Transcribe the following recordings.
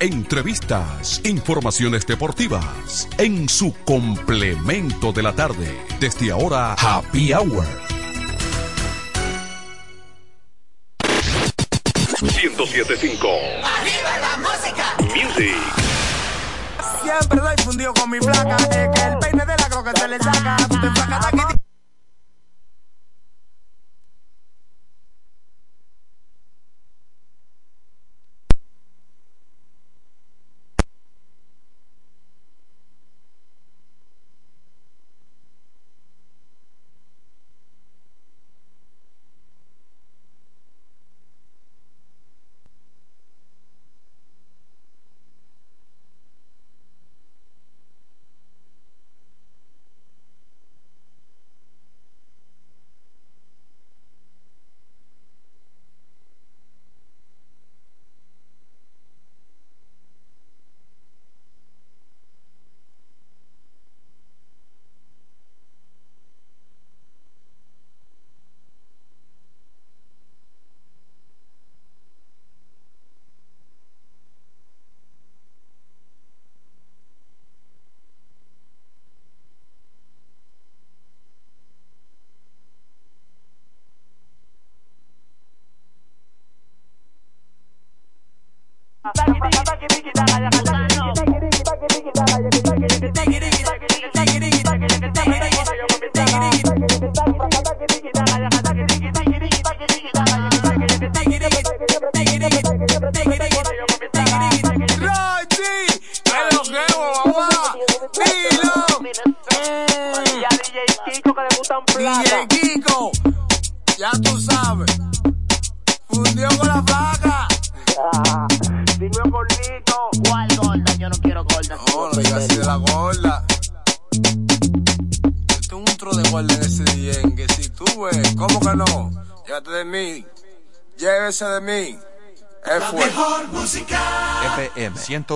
entrevistas, informaciones deportivas. En su complemento de la tarde. Desde ahora, Happy Hour. 1075. ¡Arriba la música! Music. Siempre doy fundido con mi placa. Es que el peine de la croca se le saca. Tú te sacas de aquí.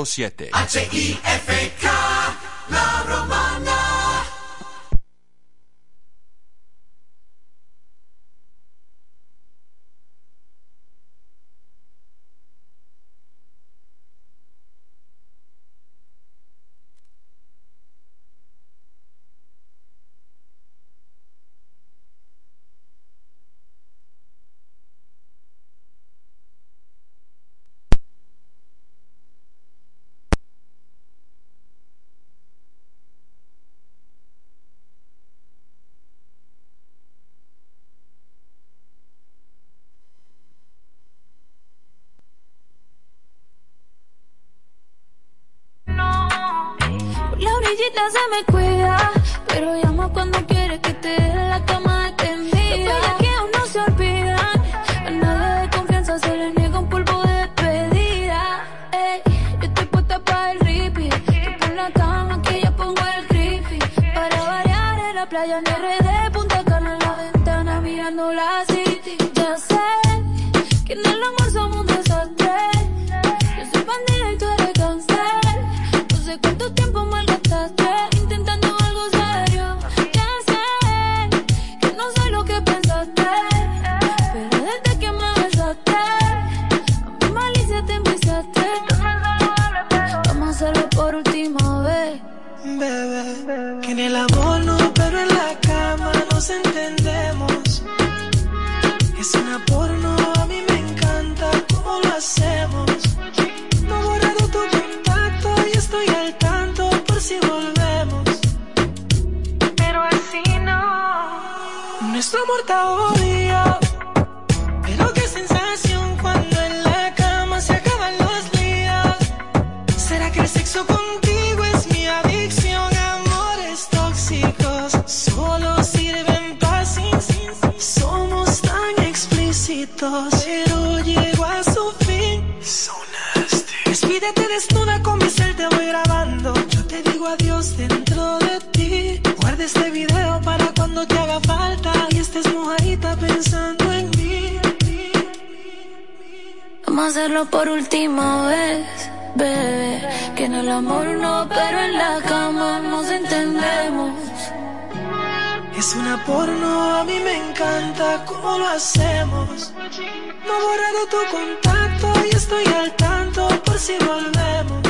107. La orillita se me cuida, pero llama cuando quiere Por última vez, bebé. Que en el amor no, pero en la cama nos entendemos. Es una porno, a mí me encanta cómo lo hacemos. No he borrado tu contacto y estoy al tanto por si volvemos.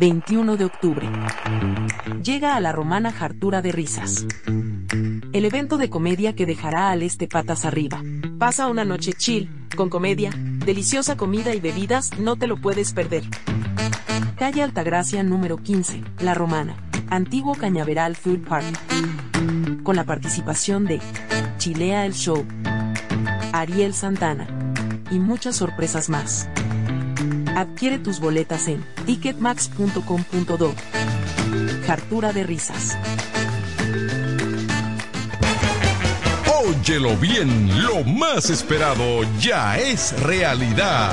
21 de octubre. Llega a la romana Jartura de Risas. El evento de comedia que dejará al este patas arriba. Pasa una noche chill, con comedia, deliciosa comida y bebidas, no te lo puedes perder. Calle Altagracia número 15, La Romana. Antiguo Cañaveral Food Park. Con la participación de Chilea el Show, Ariel Santana y muchas sorpresas más. Adquiere tus boletas en ticketmax.com.do. Jartura de risas. Óyelo bien, lo más esperado ya es realidad.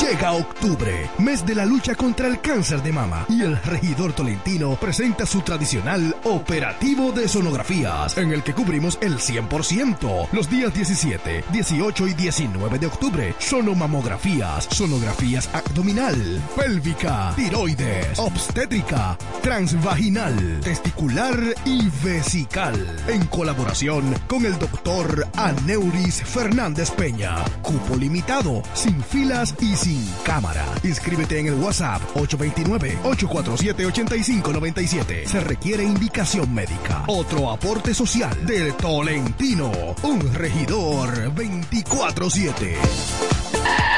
Llega octubre, mes de la lucha contra el cáncer de mama, y el regidor tolentino presenta su tradicional operativo de sonografías, en el que cubrimos el 100%. Los días 17, 18 y 19 de octubre, sonomamografías, sonografías abdominal, pélvica, tiroides, obstétrica, transvaginal, testicular y vesical, en colaboración con el doctor Aneuris Fernández Peña. Cupo limitado, sin filas y sin cámara. Inscríbete en el WhatsApp 829-847-8597. Se requiere indicación médica. Otro aporte social del Tolentino. Un regidor 24-7.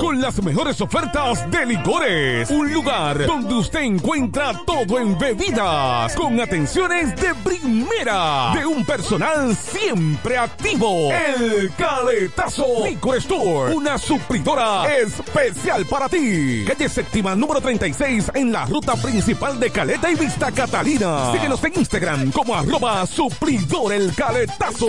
Con las mejores ofertas de licores. Un lugar donde usted encuentra todo en bebidas. Con atenciones de primera. De un personal siempre activo. El Caletazo. Licor Store. Una supridora especial para ti. Calle séptima número 36 en la ruta principal de Caleta y Vista Catalina. Síguenos en Instagram como arroba supridor el Caletazo.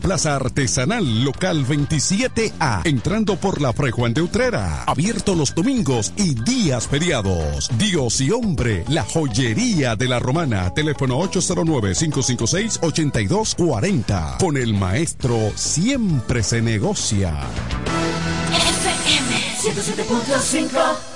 Plaza Artesanal Local 27A, entrando por la Fray Juan de Utrera. Abierto los domingos y días feriados. Dios y hombre, la joyería de la romana. Teléfono 809-556-8240. Con el maestro siempre se negocia. FM 107.5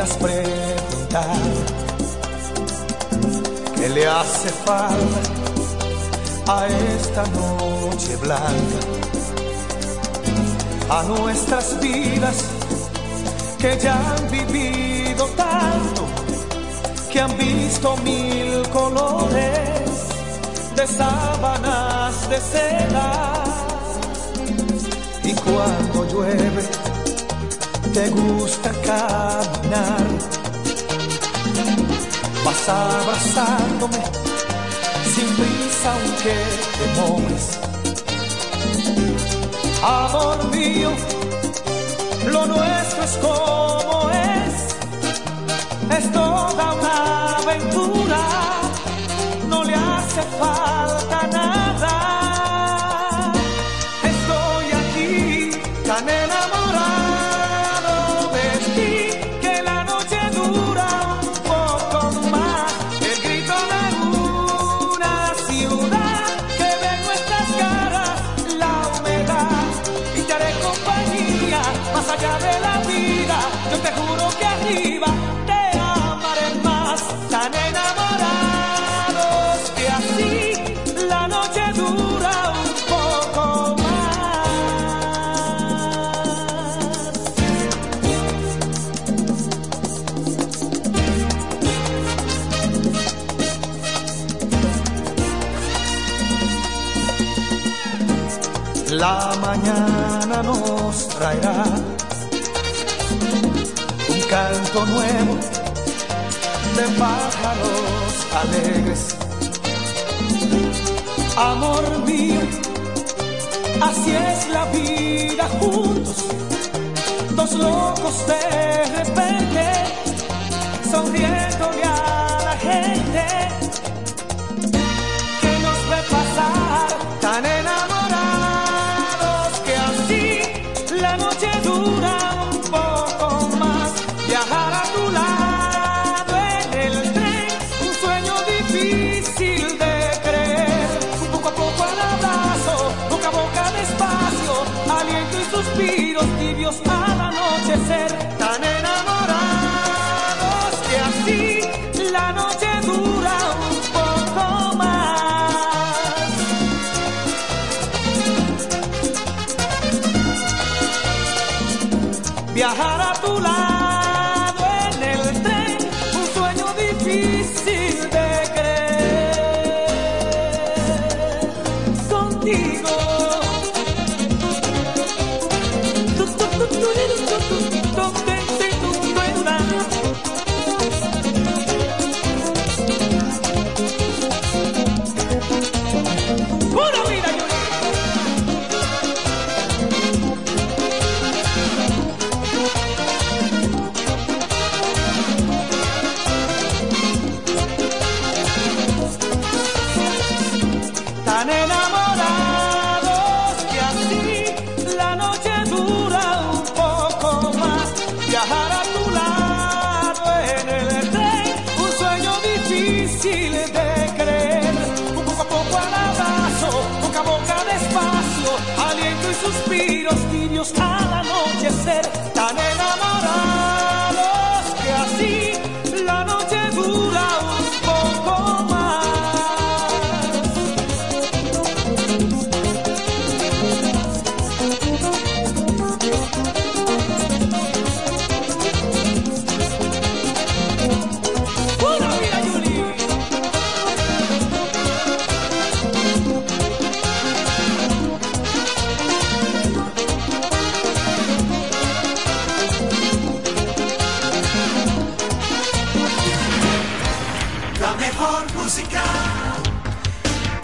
puedas preguntar. Qué le hace falta a esta noche blanca, a nuestras vidas que ya han vivido tanto, que han visto mil colores de sábanas de seda. Y cuando llueve te gusta caminar. Vas abrazándome sin prisa aunque te mueves. Amor mío, lo nuestro es como es. Estoy mañana nos traerá un canto nuevo de pájaros alegres. Amor mío, así es la vida juntos, dos locos de repente, sonriendo de ya.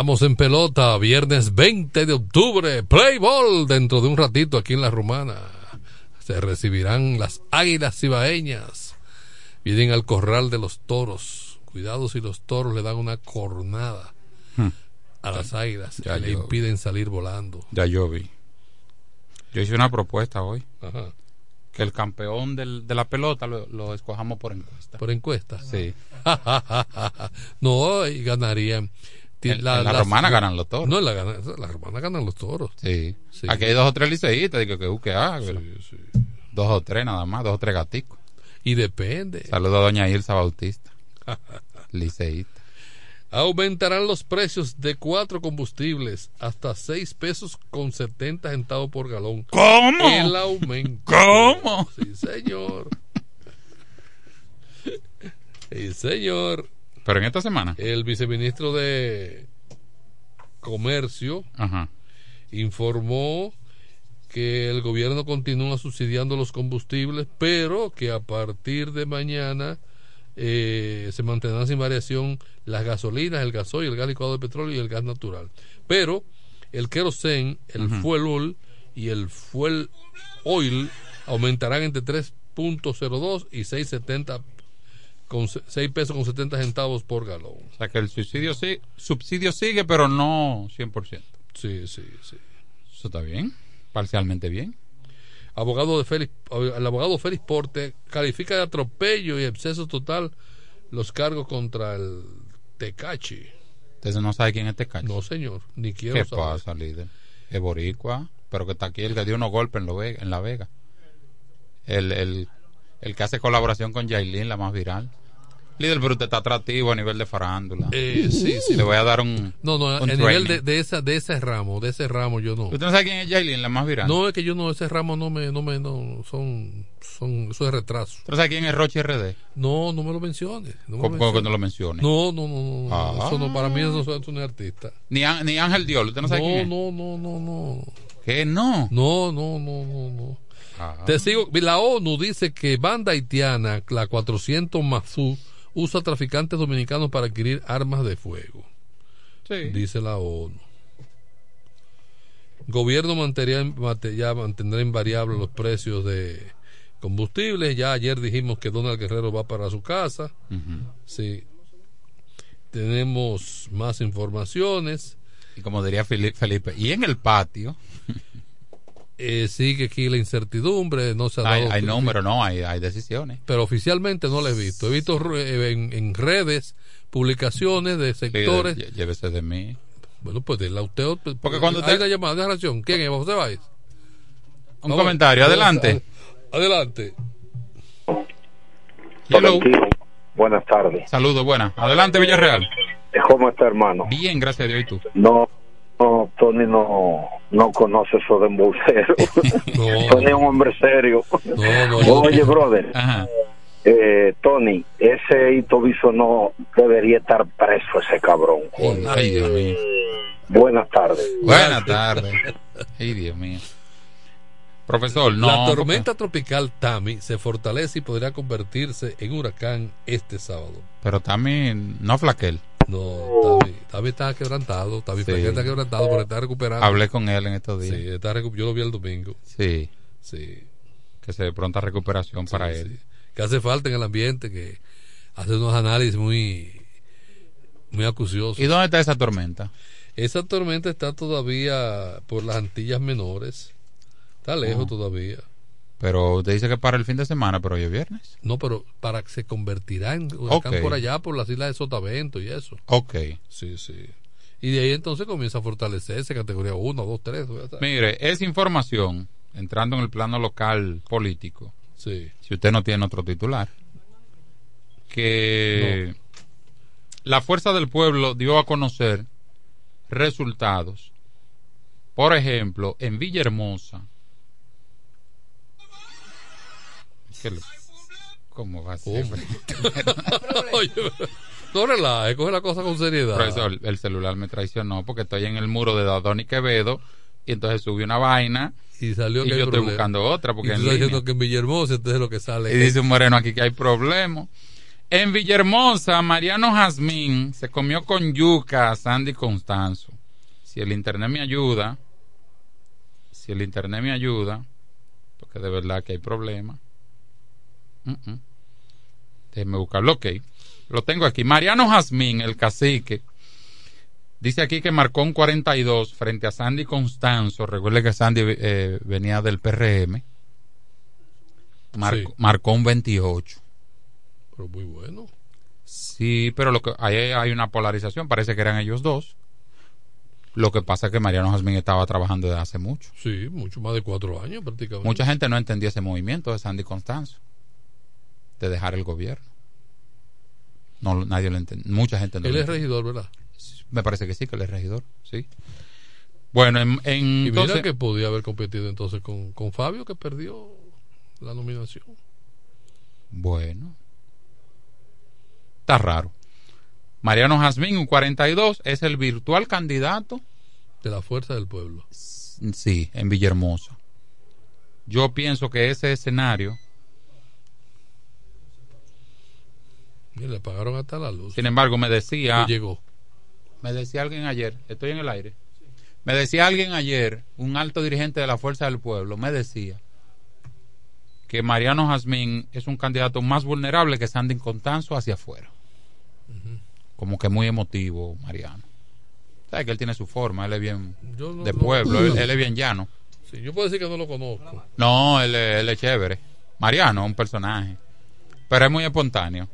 Estamos en pelota, viernes 20 de octubre, play ball dentro de un ratito aquí en la Romana. Se recibirán las águilas cibaeñas. Vienen al corral de los toros. Cuidado si los toros le dan una cornada Hmm. a las águilas Ya que le impiden salir volando. Ya yo vi. Yo hice una propuesta hoy. Ajá. Que el campeón del- de la pelota lo, lo escojamos por encuesta. ¿Por encuesta? Sí. no, y ganarían. En- en la romana ganan los toros. No, en la, romana ganan los toros. Sí. Sí. Aquí hay dos o tres liceístas. Digo que, uh, que ah, pero Dos o tres nada más, dos o tres gaticos. Y depende. Saludo a doña Ilsa Bautista. liceísta. Aumentarán los precios de cuatro combustibles hasta seis pesos con 70 centavos por galón. ¿Cómo? El aumento. ¿Cómo? Sí, señor. Sí, señor. Pero en esta semana. El viceministro de Comercio Ajá. informó que el gobierno continúa subsidiando los combustibles, pero que a partir de mañana eh, se mantendrán sin variación las gasolinas, el gasoil, el gas licuado de petróleo y el gas natural. Pero el kerosene, el Ujú. fuel oil y el fuel oil aumentarán entre 3.02 y 6.70 con se- 6 pesos con 70 centavos por galón. O sea que el subsidio, sí, subsidio sigue, pero no 100%. Sí, sí, sí. Eso está bien. Parcialmente bien. abogado de Félix, el abogado Félix Porte califica de atropello y exceso total los cargos contra el Tecachi. Entonces no sabe quién es Tecachi. No, señor, ni quiero ¿Qué saber. pasa, líder? Es boricua, pero que está aquí el que dio unos golpes en, Lo en La Vega. El, el, el que hace colaboración con Yailin, la más viral. Líder, pero usted está atractivo a nivel de farándula. Eh, sí, sí. Le voy a dar un. No, no, un a nivel de, de esa, de ese ramo, de ese ramo yo no. ¿Usted no sabe quién es Yailin, la más viral? No, es que yo no, ese ramo no me, no me, no, son, son, eso es retraso. ¿Usted no sabe quién es Roche RD? No, no me lo menciones. No me ¿Cómo, lo que menciones. no lo mencione? No, no, no, no, Ah. eso no, para mí eso, eso no es artista. Ni, ni Ángel Diol, ¿usted no sabe quién es? no, no, no, no. ¿Qué? No. No, no, no, no, no. Te sigo. La ONU dice que banda haitiana, la 400 Mazú, usa traficantes dominicanos para adquirir armas de fuego. Sí. Dice la ONU. Gobierno mantendría, mate- ya mantendrá invariables los precios de combustibles. Ya ayer dijimos que Donald Guerrero va para su casa. Sí. tenemos más informaciones. Y como diría Felipe, y en el patio Eh, sigue aquí la incertidumbre, no se ha hay, dado- hay números, no, hay, hay decisiones. pero oficialmente no la he visto. He visto eh, en, en redes publicaciones de sectores. Llévese de mí. Bueno, pues de la usted. Porque cuando hay te- una llamada de relación. ¿Quién es? José Báez. Un comentario, adelante. Adelante. Hello. Buenas tardes. Saludos, buenas. Adelante, Villarreal. ¿Cómo está, hermano? Bien, gracias a Dios. ¿Y tú? No, no Tony no, no conoce eso de embolsero. Tony es un hombre serio. Oye, brother. Eh, Tony, ese Itobizo no debería estar preso, ese cabrón. Ay, Dios mío. Buenas tardes. Buenas tardes. Ay, Dios mío. Profesor, no. la tormenta tropical Tami se fortalece y podría convertirse en huracán este sábado. Pero también, no flaquel. No, Tami, Tami está quebrantado. Tami Sí. Está quebrantado, pero está recuperando. Hablé con él en estos días. Sí, está yo lo vi el domingo. Sí. Sí. Que se dé pronta recuperación para él. Que hace falta en el ambiente, que hace unos análisis muy, muy acuciosos. ¿Y dónde está esa tormenta? Esa tormenta está todavía por las Antillas Menores. Está lejos Oh. todavía. Pero usted dice que para el fin de semana, pero hoy es viernes. No, pero para que se convertirá en huracán por allá, por las islas de Sotavento y eso. Ok. Sí, sí. Y de ahí entonces comienza a fortalecerse categoría 1, 2, 3. Mire, esa información, entrando en el plano local político, Sí. si usted no tiene otro titular, que la Fuerza del Pueblo dio a conocer resultados. Por ejemplo, en Villahermosa. ¿Qué le- ¿Cómo va a ser? Oye, no relaje, coge la cosa con seriedad. Profesor, el celular me traicionó porque estoy en el muro de Dadoni Quevedo y entonces subí una vaina y salió que y yo estoy problema. buscando otra porque y tú estás diciendo que en Villahermosa entonces lo que sale Y dice un moreno aquí que hay problema. En Villahermosa, Mariano Jazmín se comió con yuca a Sandy Constanzo. Si el internet me ayuda, si el internet me ayuda, porque de verdad que hay problema. Mm. Déjeme buscarlo, ok. Lo tengo aquí. Mariano Jazmín, el cacique, dice aquí que marcó un 42 frente a Sandy Constanzo. Recuerde que Sandy eh, venía del PRM. Mar- Sí. Marcó un 28. Pero muy bueno. Sí, pero lo que ahí hay una polarización. Parece que eran ellos dos. Lo que pasa es que Mariano Jazmín estaba trabajando desde hace mucho. Sí, mucho más de cuatro años prácticamente. Mucha gente no entendía ese movimiento de Sandy Constanzo. De dejar el gobierno. No, nadie lo entendió. Mucha gente no Él lo es regidor, ¿verdad? Me parece que sí, que él es regidor. Sí. Bueno, en, en- Y entonces, mira que podía haber competido entonces con, con Fabio, que perdió la nominación. Bueno. Está raro. Mariano Jazmín, un 42, es el virtual candidato. De la fuerza del pueblo. Sí, en Villahermosa. Yo pienso que ese escenario, Y le pagaron hasta la luz. sin embargo, me decía. Llegó. Me decía alguien ayer, estoy en el aire. Me decía alguien ayer, un alto dirigente de la Fuerza del Pueblo, me decía que Mariano Jazmín es un candidato más vulnerable que Sandy Contanzo hacia afuera. Como que muy emotivo, Mariano. Sabes que él tiene su forma, él es bien no- de no- pueblo, él, él es bien llano. Sí, yo puedo decir que no lo conozco. No, él, él es chévere. Mariano es un personaje. Pero es muy espontáneo.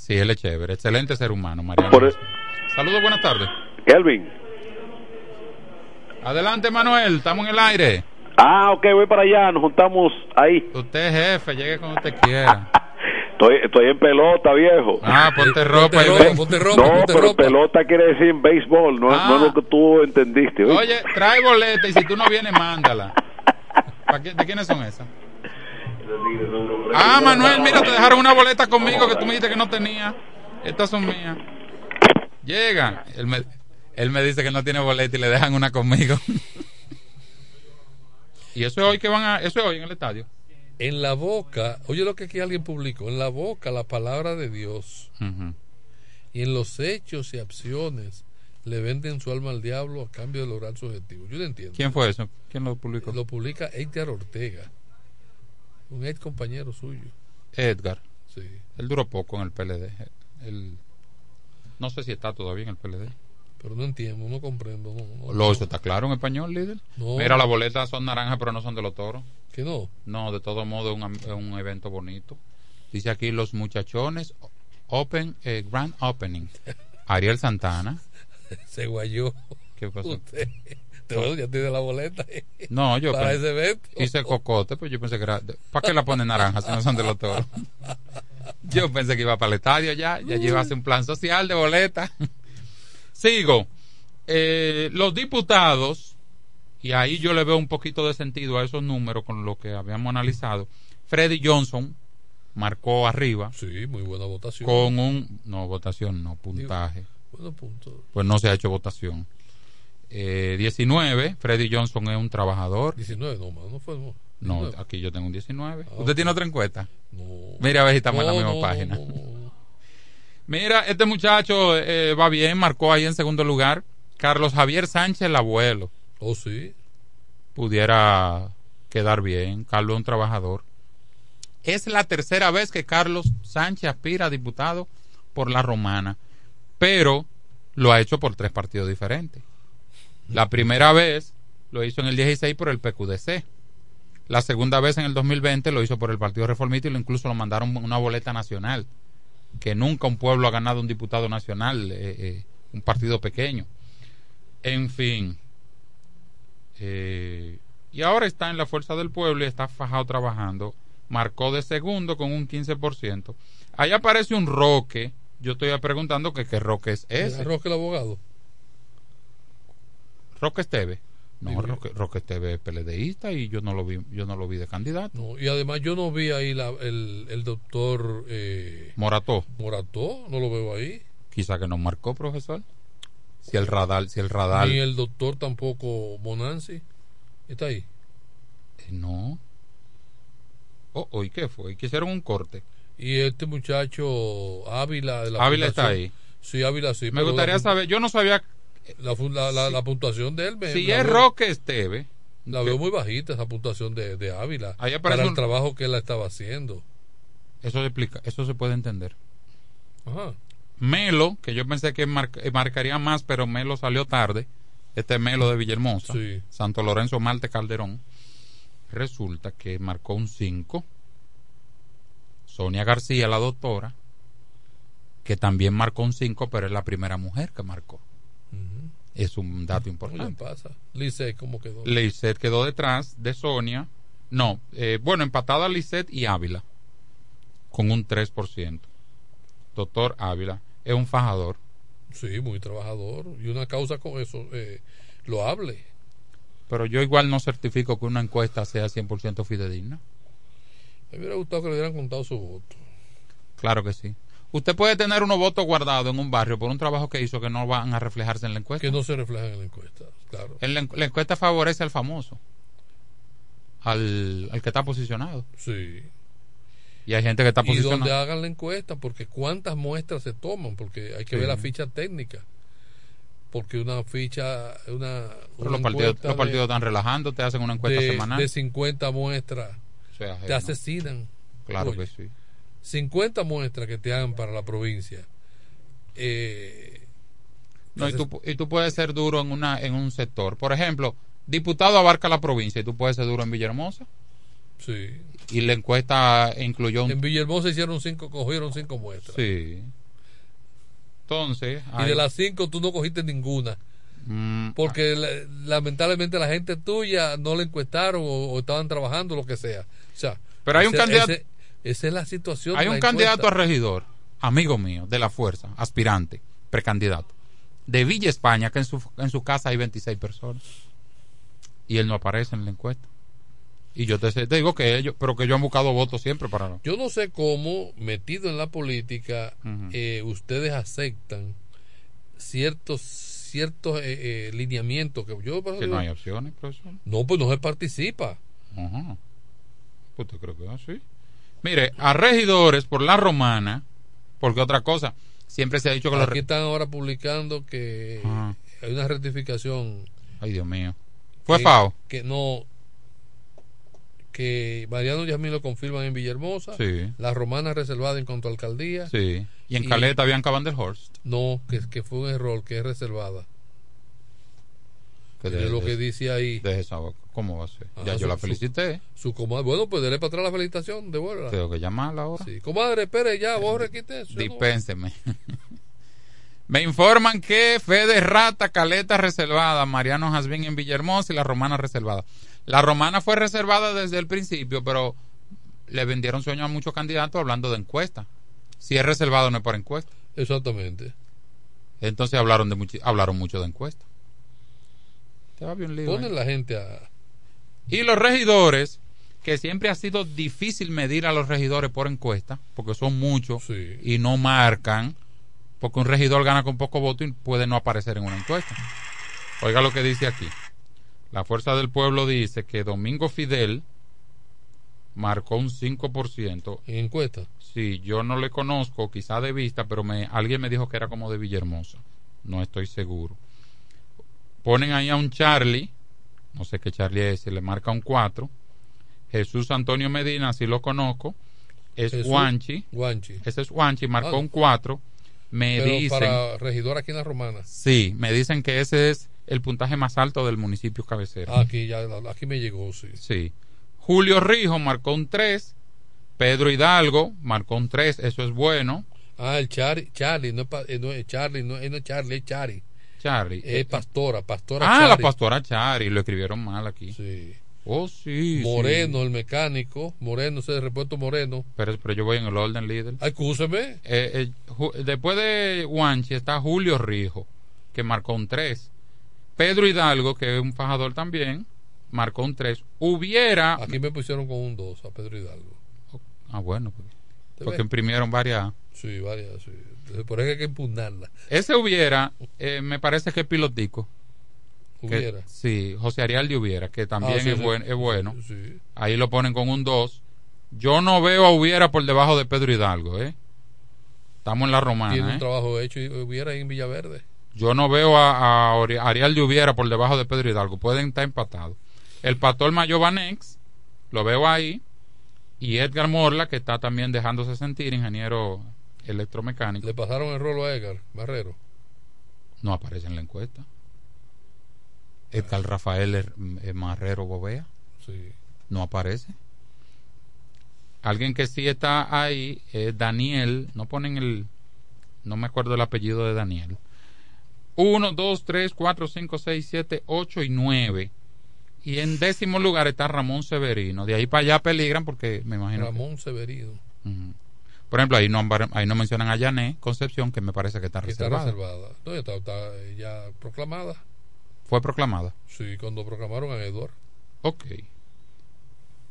Sí, él es chévere. Excelente ser humano, Mariano. Por- Saludos, buenas tardes. Kelvin. Adelante, Manuel. Estamos en el aire. Ah, ok, voy para allá, nos juntamos ahí. Usted es jefe, llegue cuando usted quiera. Estoy, estoy en pelota, viejo. Ah, ponte ropa ponte ropa, no, ponte pero ropa. pelota quiere decir en béisbol, no, es- no es lo que tú entendiste. Oye, trae boleta y si tú no vienes, mándala. ¿Pa' qué- ¿De quiénes son esas? Ah, Manuel, mira, te dejaron una boleta conmigo que tú me dijiste que no tenía. Estas son mías. Llega. Él me, él me dice que no tiene boleta y le dejan una conmigo. y eso es hoy que van a, eso es hoy en el estadio. En la boca, oye lo que aquí alguien publicó, en la boca la palabra de Dios y en los hechos y acciones le venden su alma al diablo a cambio de lograr su objetivo. Yo no entiendo. ¿Quién fue eso? ¿Quién lo publicó? Lo publica Edgar Ortega, un ex compañero suyo. Edgar. Sí. Él duró poco en el PLD. Él- No sé si está todavía en el PLD. Pero no entiendo, no comprendo. No, no, Lo eso está claro en español, líder. No. Mira, las boletas son naranjas, pero no son de los toros. ¿Que no? No, de todo modo es un, un evento bonito. Dice aquí los muchachones Open eh, Grand Opening. Ariel Santana. Se guayó. ¿Qué pasó? Usted, ya tiene la boleta. No, yo Para ese evento. hice cocote, pues yo pensé que era. ¿Para qué la ponen naranja si no son de los toros? Yo pensé que iba para el estadio ya, ya llevase un plan social de boleta. Sigo. Eh, los diputados, y ahí yo le veo un poquito de sentido a esos números con lo que habíamos analizado. Freddy Johnson marcó arriba. Sí, muy buena votación. Con un. No, votación, no, puntaje. Bueno, punto. Pues no se ha hecho votación. Eh, 19, Freddy Johnson es un trabajador. 19, no, no fue. No, No, 19. aquí yo tengo un 19. Ah, ¿Usted tiene otra encuesta? No. Mira a ver si estamos en la misma página. Mira, este muchacho eh, va bien, marcó ahí en segundo lugar. Carlos Javier Sánchez, el abuelo. Oh, sí. Pudiera quedar bien. Carlos es un trabajador. Es la tercera vez que Carlos Sánchez aspira a diputado por la romana, pero lo ha hecho por tres partidos diferentes. La primera vez lo hizo en el 16 por el PQDC. La segunda vez en el 2020 lo hizo por el Partido Reformista y lo incluso lo mandaron una boleta nacional. Que nunca un pueblo ha ganado un diputado nacional, eh, eh, un partido pequeño. En fin. Eh, y ahora está en la fuerza del pueblo y está fajado trabajando. Marcó de segundo con un 15%. Ahí aparece un Roque. Yo estoy preguntando que qué Roque es ese. Roque el abogado. Roque Esteve. No. Roque, Roque Esteve es PLDista y yo no lo vi, yo no lo vi de candidato. No, y además yo no vi ahí la, el, el doctor eh, Morató. Morató, no lo veo ahí. Quizá que no marcó, profesor. Si el radar, si el radar. Ni el doctor tampoco Bonanzi. Está ahí. Eh, no. Oh, oh, ¿y qué fue? Que hicieron un corte. Y este muchacho Ávila de la Ávila está ahí. Sí, Ávila sí. Me gustaría la saber, yo no sabía La, la, la, la puntuación de él. me- si es veo- Roque Esteve. La veo muy bajita esa puntuación de, de Ávila. Para el un- trabajo que él estaba haciendo. Eso se explica, eso se puede entender. Ajá. Melo, que yo pensé que mar- eh, marcaría más, pero Melo salió tarde. Este Melo de Villahermosa. Sí. Santo Lorenzo Marte Calderón. Resulta que marcó un 5. Sonia García, la doctora, que también marcó un 5, pero es la primera mujer que marcó. Es un dato ¿Cómo le importante. pasa? Lice, ¿cómo quedó? Quedó detrás de Sonia. No, eh, bueno, empatada Lisset y Ávila. Con un 3%. Doctor Ávila es un fajador. Sí, muy trabajador. Y una causa con eso, eh, lo hable. Pero yo igual no certifico que una encuesta sea 100% fidedigna. Me hubiera gustado que le hubieran contado su voto. Claro que sí. Usted puede tener unos votos guardados en un barrio por un trabajo que hizo que no van a reflejarse en la encuesta. Que no se reflejan en la encuesta, claro. En la, en- la encuesta favorece al famoso. Al, al que está posicionado. Sí. Y hay gente que está Y donde posicionada. hagan la encuesta, porque cuántas muestras se toman, porque hay que Sí. ver la ficha técnica. Porque una ficha, una. Pero una los partidos, los partidos están relajando, te hacen una encuesta de, semanal. de 50 muestras es ajeno. te asesinan. Claro Oye, que sí. 50 muestras que te hagan para la provincia. Eh, No, y, tú, y tú puedes ser duro en, una, en un sector. Por ejemplo, diputado abarca la provincia y tú puedes ser duro en Villahermosa. sí. Y la encuesta incluyó un... En Villahermosa hicieron cinco, cogieron cinco muestras. Sí. Entonces... Y de las cinco tú no cogiste ninguna. Mm, Porque la- lamentablemente la gente tuya no le encuestaron o, o estaban trabajando, lo que sea. O sea, Pero hay un candidato- ese- esa es la situación. Hay un candidato a regidor, amigo mío, de la fuerza, aspirante, precandidato, de Villa España, que en su, en su casa hay 26 personas. Y él no aparece en la encuesta. Y yo te, te digo que ellos, pero que ellos han buscado votos siempre para... Yo no sé cómo, metido en la política, eh, ustedes aceptan ciertos ciertos eh, eh, lineamientos que yo Que no hay opciones, profesor. no pues no se participa Ajá. Pues te creo que así. Mire, a regidores por la romana, porque otra cosa, siempre se ha dicho que los... aquí re- están ahora publicando que Ajá. hay una rectificación Ay, Dios mío. ¿Fue que- FAO? que no que Mariano Yasmín lo confirman en Villahermosa. Sí. La romana reservada en cuanto a alcaldía. Sí. Y en Caleta Bianca Van der Horst. No, que, que fue un error, que es reservada. Que de- lo que dice ahí. de esa- ¿Cómo va a ser? ya Ajá, yo la felicité. Su comadre. Bueno, pues dele para atrás la felicitación, devuélvala. Tengo que llamarla ahora. Sí. Comadre, espere ya, borre, quite eso. Dispénseme. Me informan que Fede Rata, Caleta reservada, Mariano Jasbín en Villahermosa y la Romana reservada. La Romana fue reservada desde el principio, pero le vendieron sueño a muchos candidatos hablando de encuesta. Si es reservado no es por encuesta. Exactamente. Entonces hablaron de hablaron mucho de encuesta. Te va bien lío, Ponen ¿eh? la gente a. Y los regidores, que siempre ha sido difícil medir a los regidores por encuesta, porque son muchos y no marcan, porque un regidor gana con poco voto y puede no aparecer en una encuesta. Oiga lo que dice aquí. La Fuerza del Pueblo dice que Domingo Fidel marcó un 5%. ¿En encuesta? Sí, yo no le conozco, quizá de vista, pero me, alguien me dijo que era como de Villahermosa. No estoy seguro. Ponen ahí a un Charlie, no sé qué Charlie es, se le marca un 4. Jesús Antonio Medina, si lo conozco, es Jesús Guanchi. Guanchi. Ese es Guanchi, marcó Ah. un 4. Me Pero dicen, para regidor aquí en la romana. sí, me dicen que ese es el puntaje más alto del municipio cabecero. Ah, Aquí ya, aquí me llegó, sí. Sí. Julio Rijo marcó un 3. Pedro Hidalgo marcó un 3. Eso es bueno. Ah, el Charlie, Charlie, no es, pa- eh, no es Charlie, no, eh, no es Charlie, es Chari. Charlie. Es pastora, pastora Ah, la Chari. pastora Chari. Lo escribieron mal aquí. Sí. Oh, sí. Moreno, sí. el mecánico, Moreno, ese de repuesto Moreno. Pero, pero yo voy en el orden líder. Acúseme. Eh, eh, Ju- después de Guanchi está Julio Rijo, que marcó un 3. Pedro Hidalgo, que es un fajador también, marcó un 3. Hubiera. Aquí me pusieron con un 2 a Pedro Hidalgo. Ah, bueno, pues, ¿Te porque ves? imprimieron varias. Sí, varias, sí. Entonces, Por eso hay que impugnarla. Ese hubiera, eh, me parece que es pilotico. Que- Hubiera. sí, José Ariel de Hubiera, que también Ah, sí, es, sí. buen- es bueno. Sí. Ahí lo ponen con un 2. Yo no veo a Hubiera por debajo de Pedro Hidalgo, ¿eh? Estamos en la romana, Tiene ¿eh? un trabajo hecho y hubiera en Villaverde. Yo no veo a, a de Hubiera por debajo de Pedro Hidalgo. Pueden estar empatados. El pastor Mayo Banex, lo veo ahí. Y Edgar Morla, que está también dejándose sentir, ingeniero electromecánico. Le pasaron el rolo a Edgar Barrero. No aparece en la encuesta. Edgar Rafael Er- eh, Marrero Bovea. Sí. No aparece. Alguien que sí está ahí es Daniel. No ponen el. No me acuerdo el apellido de Daniel. 1, 2, 3, 4, 5, 6, 7, 8 y 9. Y en décimo lugar está Ramón Severino. De ahí para allá peligran porque me imagino. que- Ramón Severino. Por ejemplo, ahí no, ahí no mencionan a Yané Concepción, que me parece que está Que está reservada. reservada. No, ya está, está, ya proclamada. Fue proclamada. Sí, cuando proclamaron a Edward. Ok.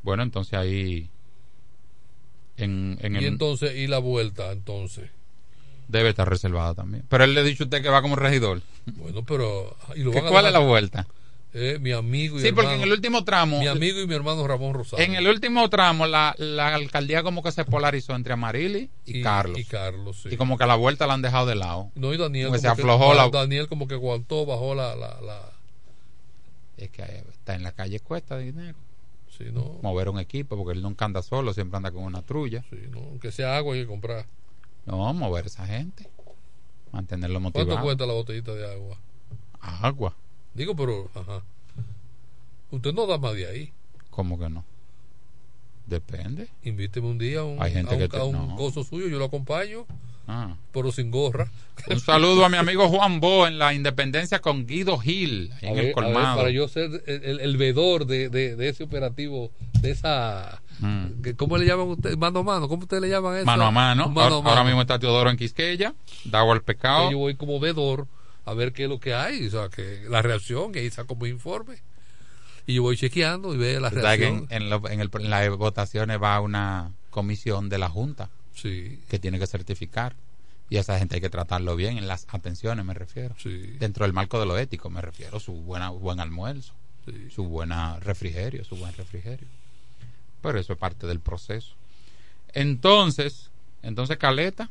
Bueno, entonces ahí. En, en Y el, entonces, y la vuelta, entonces. debe estar reservada también. Pero él le ha dicho a usted que va como regidor. Bueno, pero. y lo ¿Que van a ¿Cuál es la vuelta? Eh, mi amigo y Sí, porque hermano- en el último tramo. Mi amigo y mi hermano Ramón Rosario. En el último tramo, la, la alcaldía como que se polarizó entre Amarili y, Y- Carlos. y Carlos, sí. Y como que a la vuelta la han dejado de lado. No, y Daniel. Como se como que- aflojó la. Daniel como que aguantó, bajó la. la, la Es que está en la calle cuesta dinero. sí, no. Mover un equipo, porque él nunca anda solo, siempre anda con una trulla. Sí, no. Aunque sea agua hay que comprar. No, mover esa gente. Mantenerlo ¿Cuánto motivado. cuesta la botellita de agua? Agua. Digo, pero. Ajá. Usted no da más de ahí. ¿Cómo que no? Depende. Invíteme un día a un, Hay gente a un, que te- a un no. coso suyo, yo lo acompaño, Ah. pero sin gorra. Un saludo a mi amigo Juan Bo en la Independencia con Guido Gil, en ver, el ver, colmado. para yo ser el, el, el vedor de, de, de ese operativo, de esa. Mm. que- ¿Cómo le llaman ustedes? Mano a mano. ¿Cómo ustedes le llaman eso? Mano a mano. Mano a ahora, ahora mismo está Teodoro en Quisqueya, Dago al pecado. Yo voy como vedor a ver qué es lo que hay, o sea, que la reacción, que ahí saco mi informe. Y yo voy chequeando y veo la reacción. en, en lo- en el- en las votaciones va una comisión de la Junta Sí, que tiene que certificar. Y a esa gente hay que tratarlo bien, en las atenciones me refiero. sí. Dentro del marco de lo ético me refiero, su buena, buen almuerzo, sí. su buena refrigerio, su buen refrigerio. Pero eso es parte del proceso. Entonces, entonces Caleta,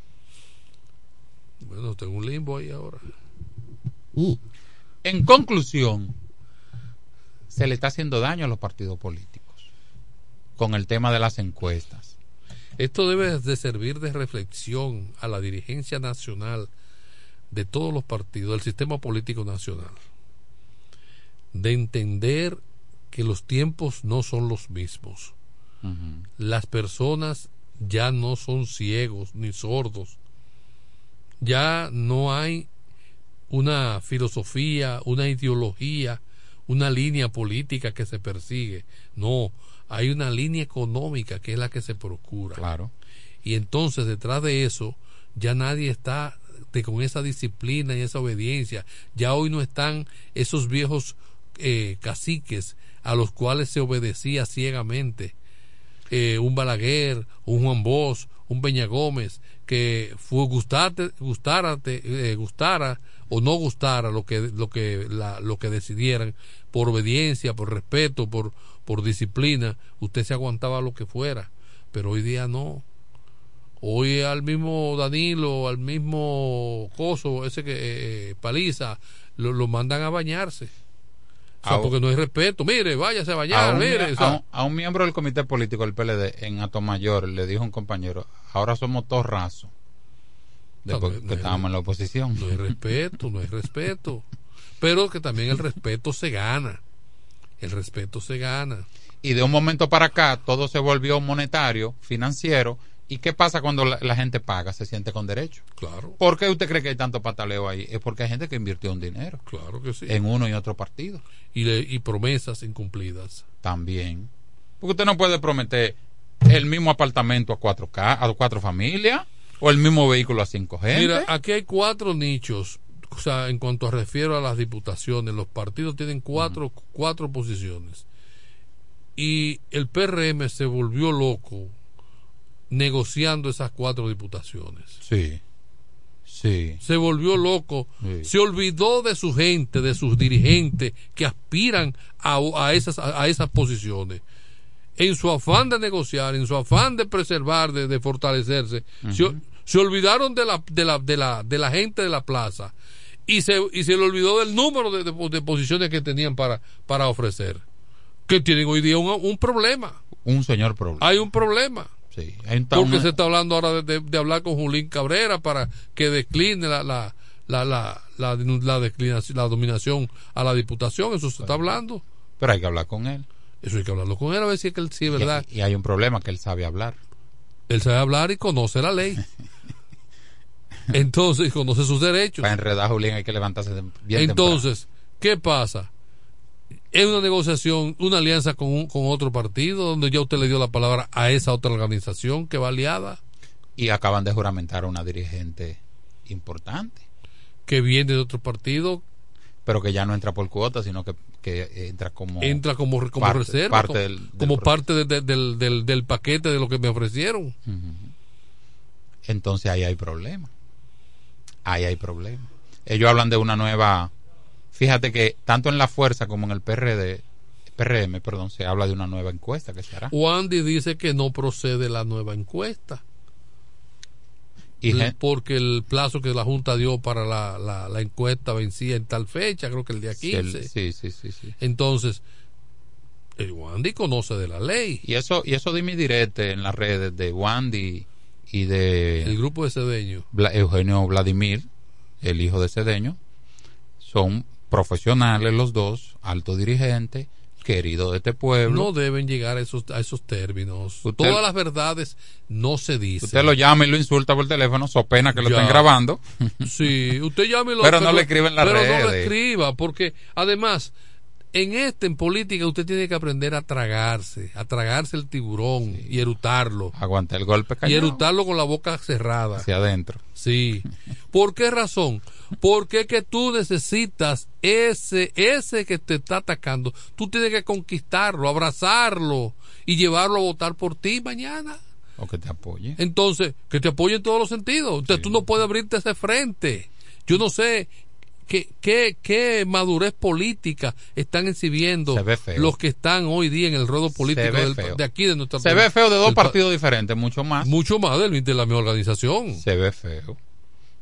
Bueno, tengo un limbo ahí ahora. En conclusión, se le está haciendo daño a los partidos políticos. con el tema de las encuestas. Esto debe de servir de reflexión a la dirigencia nacional de todos los partidos, del sistema político nacional, de entender que los tiempos no son los mismos. Las personas ya no son ciegos ni sordos. Ya no hay una filosofía, una ideología, una línea política que se persigue. No, hay una línea económica que es la que se procura. Claro. Y entonces detrás de eso ya nadie está con esa disciplina y esa obediencia. Ya hoy no están esos viejos eh, caciques a los cuales se obedecía ciegamente. Eh, un Balaguer, un Juan Bosch, un Peña Gómez, que fue gustarte, eh, gustara o no gustara lo que, lo que, la, lo que decidieran, por obediencia, por respeto, por, por disciplina, usted se aguantaba lo que fuera, pero hoy día no. Hoy al mismo Danilo, al mismo Coso, ese que eh, Paliza, lo, mandan a bañarse. O sea, porque no hay respeto. Mire, váyase a bañar, a un, mire. a, un, miembro del comité político del PLD en Atomayor le dijo un compañero, ahora somos todos rasos. Después que estábamos en la oposición. No hay respeto, no hay respeto. Pero que también el respeto se gana. El respeto se gana. Y de un momento para acá todo se volvió monetario, financiero, ¿Y qué pasa cuando la, gente paga? Se siente con derecho. Claro. ¿Por qué usted cree que hay tanto pataleo ahí? Es porque hay gente que invirtió un dinero. Claro que sí. En uno y otro partido. Y, le, y promesas incumplidas. También. Porque usted no puede prometer el mismo apartamento a cuatro, a cuatro familias o el mismo vehículo a cinco gente. Mira, aquí hay cuatro nichos. O sea, en cuanto refiero a las diputaciones, los partidos tienen cuatro, cuatro posiciones. Y el PRM se volvió loco negociando esas cuatro diputaciones. Sí. Sí. Se volvió loco, se olvidó de su gente, de sus dirigentes que aspiran a, a esas, a, esas posiciones. En su afán de negociar, en su afán de preservar, de, fortalecerse, se, olvidaron de la, de, la, de, la, de la gente de la plaza y se, y se le olvidó del número de, de, posiciones que tenían para, para ofrecer. Que tienen hoy día un, un problema. Un señor problema. Hay un problema porque se está hablando ahora de, hablar con Julín Cabrera para que decline la, la, la, la, la, la dominación a la diputación. Eso se está hablando. Pero hay que hablar con él. Eso hay que hablarlo con él a ver si es que él sí es verdad. Y, hay un problema que él sabe hablar. Él sabe hablar y conoce la ley. Entonces, conoce sus derechos. Para enredar Julián hay que levantarse bien Entonces, ¿qué pasa? es una negociación, una alianza con, con otro partido, donde ya usted le dio la palabra a esa otra organización que va aliada. Y acaban de juramentar a una dirigente importante. Que viene de otro partido. Pero que ya no entra por cuota, sino que, que entra como. Entra como, como parte, reserva. como, del, como parte del, del, del, paquete de lo que me ofrecieron. Entonces ahí hay problema. Ahí hay problema. Ellos hablan de una nueva Fíjate que tanto en la fuerza como en el PRD, PRM, perdón, se habla de una nueva encuesta que se hará. Wandy dice que no procede la nueva encuesta. Y porque el plazo que la Junta dio para la, la, encuesta vencía en tal fecha, creo que el día 15. Sí, sí, sí, sí, Entonces, el Wandy conoce de la ley. Y eso, y eso mi direte en las redes de Wandy y de... El grupo de Cedeño. Eugenio Vladimir, el hijo de Cedeño, son profesionales los dos, alto dirigente, querido de este pueblo. No deben llegar a esos, a esos términos. Todas las verdades no se dicen. Usted lo llama y lo insulta por teléfono, so pena que lo estén grabando. Sí, usted llame y lo Pero no le escriben la Pero no lo escriba, porque además, en este, en política, usted tiene que aprender a tragarse, a tragarse el tiburón y erutarlo. Aguantar el golpe Y erutarlo con la boca cerrada. Hacia adentro. Sí. ¿Por qué razón? Porque es que tú necesitas ese, ese que te está atacando. Tú tienes que conquistarlo, abrazarlo y llevarlo a votar por ti mañana. O que te apoye. Entonces, que te apoye en todos los sentidos. Entonces, tú no puedes abrirte ese frente. Yo no sé qué, qué, qué madurez política están exhibiendo los que están hoy día en el ruedo político de aquí de nuestra Se ve feo de dos partidos diferentes, mucho más. Mucho más de, de la misma organización. Se ve feo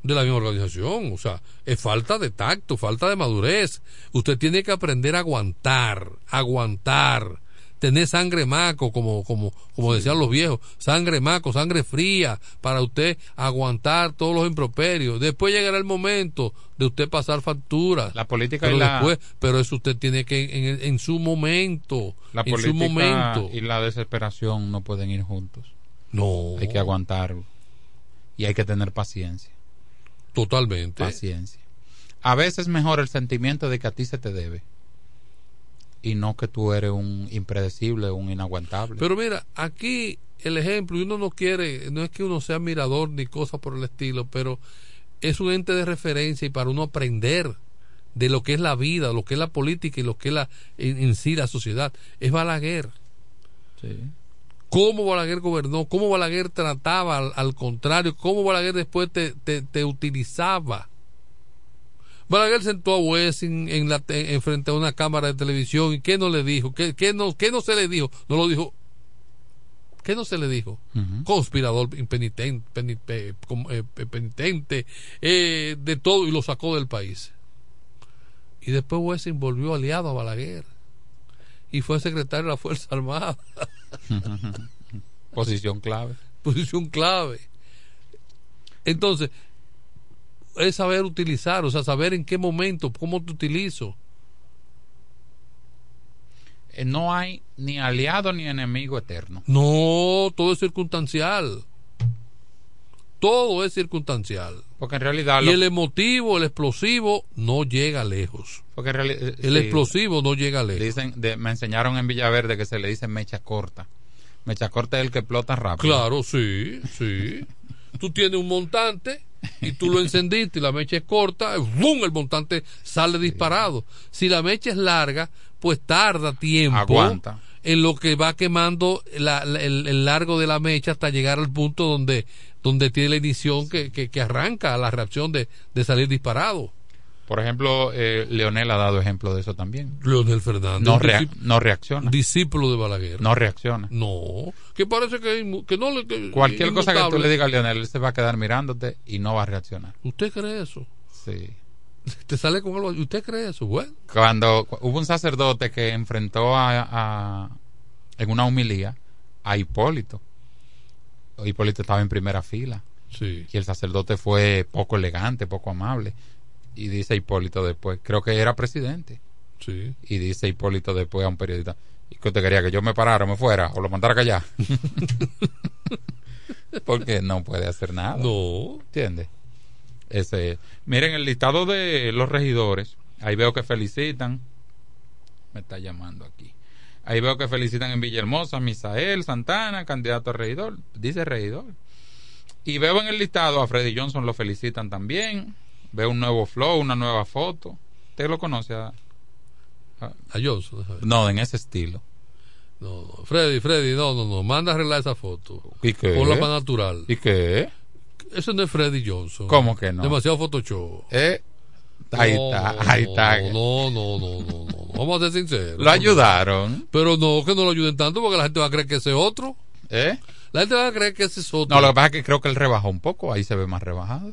de la misma organización. O sea, es falta de tacto, falta de madurez. Usted tiene que aprender a aguantar, aguantar, tener sangre maco, como, como, como decían los viejos, sangre maco, sangre fría, para usted aguantar todos los improperios. Después llegará el momento de usted pasar facturas. La política pero y la- después, pero eso usted tiene que en, en su momento, La en su política momento. y la desesperación no pueden ir juntos. No. Hay que aguantar y hay que tener paciencia. Totalmente. Paciencia. A veces es mejor el sentimiento de que a ti se te debe y no que tú eres un impredecible, un inaguantable. Pero mira, aquí el ejemplo, y uno no quiere, no es que uno sea mirador ni cosa por el estilo, pero es un ente de referencia y para uno aprender de lo que es la vida, lo que es la política y lo que es la, en, en sí la sociedad. Es Balaguer. Cómo Balaguer gobernó, cómo Balaguer trataba al, al contrario, cómo Balaguer después te, te, te utilizaba. Balaguer sentó a Wessing en la, en, en frente a una cámara de televisión y ¿qué no le dijo? ¿Qué, qué no, ¿Qué no se le dijo? No lo dijo. ¿Qué no se le dijo? Conspirador impenitente, eh, pe- penitente, eh, de todo y lo sacó del país. Y después Wessing volvió aliado a Balaguer y fue secretario de la Fuerza Armada. Posición clave. Posición clave. Entonces, es saber utilizar, o sea, saber en qué momento, cómo te utilizo. Eh, No hay ni aliado ni enemigo eterno. No, todo es circunstancial. Todo es circunstancial. Porque en realidad Y el emotivo, el explosivo, no llega lejos. Porque en reali- eh, El sí, explosivo no llega lejos. Dicen, de- me enseñaron en Villaverde que se le dice mecha corta. Mecha corta es el que explota rápido. Claro, sí, sí. Tú tienes un montante y tú lo encendiste y la mecha es corta, ¡bum! el montante sale disparado. Si la mecha es larga, pues tarda tiempo Aguanta. en lo que va quemando la- la- el, el largo de la mecha hasta llegar al punto donde, donde tiene la ignición que, que, que arranca la reacción de, de salir disparado. Por ejemplo, eh, Leonel ha dado ejemplo de eso también. Leonel Fernández. No, rea- no reacciona. Discípulo de Balaguer. No reacciona. No, que parece que, no le... que- Cualquier cosa que tú le digas a Leonel, él se va a quedar mirándote y no va a reaccionar. ¿Usted cree eso? Sí. Te sale con algo. ¿Usted cree eso? Bueno. Cuando cu- hubo un sacerdote que enfrentó a, a- en una humilía a Hipólito. Hipólito estaba en primera fila. Sí. Y el sacerdote fue poco elegante, poco amable. Y dice Hipólito después, creo que era presidente. Sí. Y dice Hipólito después a un periodista, ¿y qué usted quería? ¿Que yo me parara, me fuera o lo mandara callar? Porque no puede hacer nada. No. ¿Entiendes? Ese, miren el listado de los regidores. Ahí veo que felicitan. Me está llamando aquí. Ahí veo que felicitan en Villahermosa, Misael Santana, candidato a regidor. Dice regidor. Y veo en el listado a Freddy Johnson lo felicitan también. Veo un nuevo flow, una nueva foto. ¿Usted lo conoce? A, a Johnson? No, en ese estilo. No, no. Freddy, Freddy, no, no, no. Manda a arreglar esa foto. ¿Y qué? Ponla más natural. ¿Y qué? Ese no es Freddy Johnson. ¿Cómo que no? Demasiado Photoshop. Eh, ahí No, está, no, ahí no, está. No, no, no, no, no. Vamos a ser sinceros. Lo ayudaron. Pero no, que no lo ayuden tanto porque la gente va a creer que ese es otro. ¿Eh? La gente va a creer que ese es otro. No, lo que pasa es que creo que él rebajó un poco. Ahí se ve más rebajado.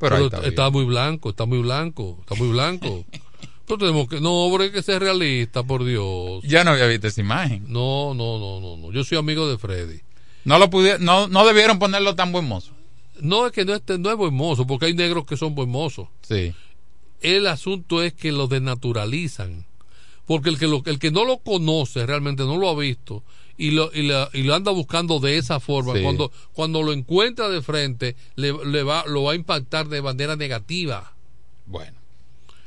Pero, está, muy blanco, está muy blanco, está muy blanco. Pero tenemos que, no, hombre, hay que ser realista, por Dios. Ya no había visto esa imagen. No, no, no, no, no. Yo soy amigo de Freddy. No lo pudieron, no, no debieron ponerlo tan buen mozo. No es que no es, no es buen mozo, porque hay negros que son buen mozos. Sí. El asunto es que lo desnaturalizan. Porque el que, lo, el que no lo conoce realmente no lo ha visto y lo, y la- y lo anda buscando de esa forma. Sí. Cuando, cuando lo encuentra de frente, le, le va, lo va a impactar de manera negativa. Bueno.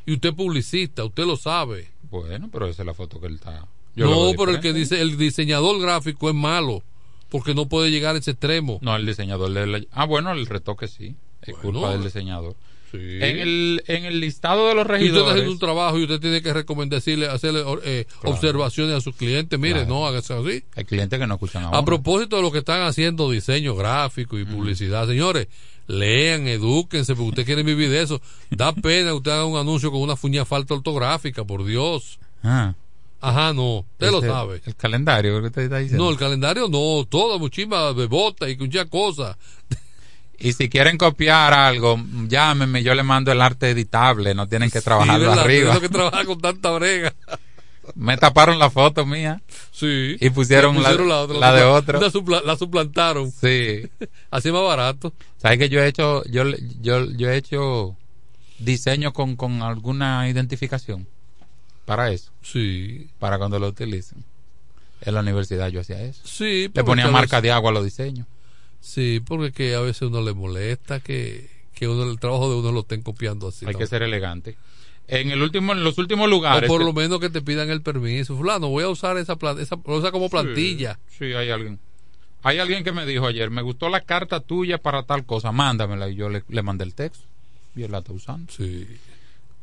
Y usted es publicista, usted lo sabe. Bueno, pero esa es la foto que él está. yo no, pero el que dice, el diseñador gráfico es malo, porque no puede llegar a ese extremo. No, el diseñador Ah, bueno, el retoque sí. Es Bueno. culpa del diseñador. Sí. En, el, en el listado de los Y usted está regidores. haciendo un trabajo y usted tiene que recomendar, decirle, hacerle eh, Claro. observaciones a sus clientes. Mire, Claro. no hágase así. Hay clientes que no escuchan a A uno. propósito de lo que están haciendo diseño gráfico y publicidad, señores, lean, edúquense, porque usted quiere vivir de eso. Da pena que usted haga un anuncio con una fuña falta ortográfica, por Dios. Ah. Ajá, no, usted lo sabe. El calendario que usted está diciendo. No, el calendario no, toda muchísima bebota y muchas cosas. Y si quieren copiar algo, llámenme, yo le mando el arte editable, no tienen que trabajarlo Sí, arriba. Que trabajar con tanta brega. Me taparon la foto mía. Sí. Y pusieron, la, otra, la de otro. La, la, suplantaron. Sí. Así más barato. ¿Sabes que yo he hecho, yo, yo, yo he hecho diseño con, con alguna identificación? Para eso. Sí. Para cuando lo utilicen. En la universidad yo hacía eso. Sí. Le ponía marca de agua a los diseños. Sí, porque que a veces uno le molesta que, que uno el trabajo de uno lo estén copiando así. Hay que ser elegante. En el último, en los últimos lugares. O por lo menos que te pidan el permiso. Fulano, voy a usar esa planta, esa, usa como plantilla. Sí, sí, hay alguien. Hay alguien que me dijo ayer, me gustó la carta tuya para tal cosa, mándamela. Y yo le, le mandé el texto. Y él la está usando. Sí.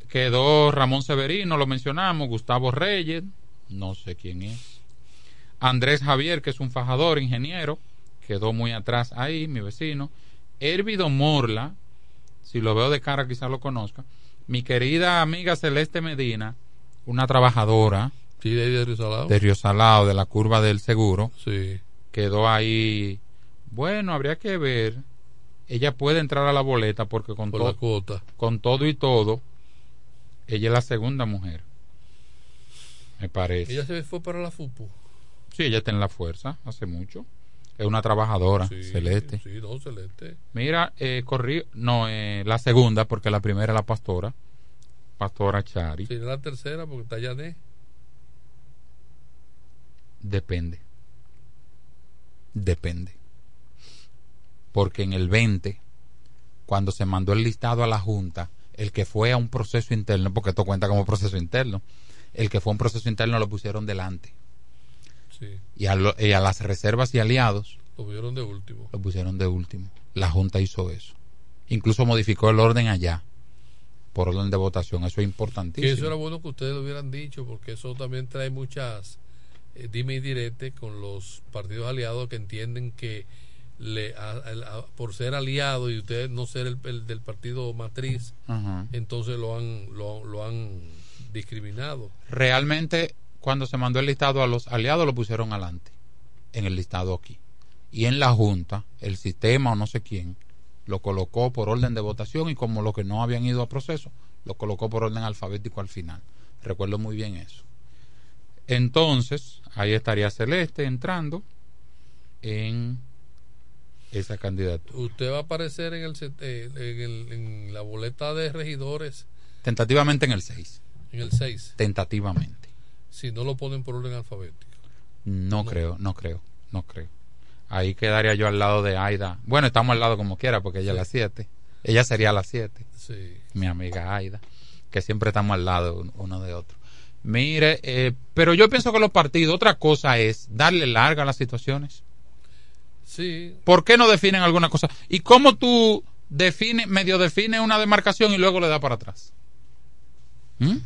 Quedó Ramón Severino, lo mencionamos, Gustavo Reyes, no sé quién es. Andrés Javier, que es un fajador, ingeniero, quedó muy atrás ahí, mi vecino. Hervido Morla, si lo veo de cara quizás lo conozca. Mi querida amiga Celeste Medina, una trabajadora. Sí, de, de Río Salado. De Río Salado, de la curva del seguro. Sí. Quedó ahí. Bueno, habría que ver. Ella puede entrar a la boleta porque con, Por cuota. con todo y todo, ella es la segunda mujer. Me parece. Ella se fue para la FUPU. Sí, ella está en la fuerza hace mucho. Es una trabajadora, Sí, celeste. Sí, no, celeste. Mira, eh, corrí, no, eh, la segunda, porque la primera es la pastora, pastora Chari. Sí, la tercera porque está Yané. Depende. Depende. Porque en el 20, cuando se mandó el listado a la Junta, el que fue a un proceso interno, porque esto cuenta como proceso interno, el que fue a un proceso interno lo pusieron delante. Sí. Y a, lo- y a las reservas y aliados Lo vieron de último. lo pusieron de último. La Junta hizo eso. Incluso modificó el orden allá, por orden de votación. Eso es Que importantísimo. eso era bueno que ustedes lo hubieran dicho, porque eso también trae muchas eh, dime y direte con los partidos aliados que entienden que le, a- por ser aliado y ustedes no ser el, el del partido matriz, entonces lo han, lo, lo han discriminado. Realmente, cuando se mandó el listado a los aliados, lo pusieron adelante, en el listado aquí. Y en la Junta, el sistema o no sé quién, lo colocó por orden de votación y como los que no habían ido a proceso, lo colocó por orden alfabético al final. Recuerdo muy bien eso. Entonces, ahí estaría Celeste entrando en esa candidatura. Usted va a aparecer en, el, eh, en, el- en la boleta de regidores Tentativamente en el 6. en el 6, Tentativamente. Si no lo ponen por orden alfabético. No, creo, no creo, no creo. Ahí quedaría yo al lado de Aida. Bueno, estamos al lado como quiera porque ella es la 7. Ella sería la 7. Sí. Mi amiga Aida. Que siempre estamos al lado un- uno de otro. Mire, eh, pero yo pienso que los partidos, otra cosa es darle larga a las situaciones. Sí, ¿Por qué no definen alguna cosa? ¿Y cómo tú defines, medio defines una demarcación y luego le das para atrás? ¿Mm?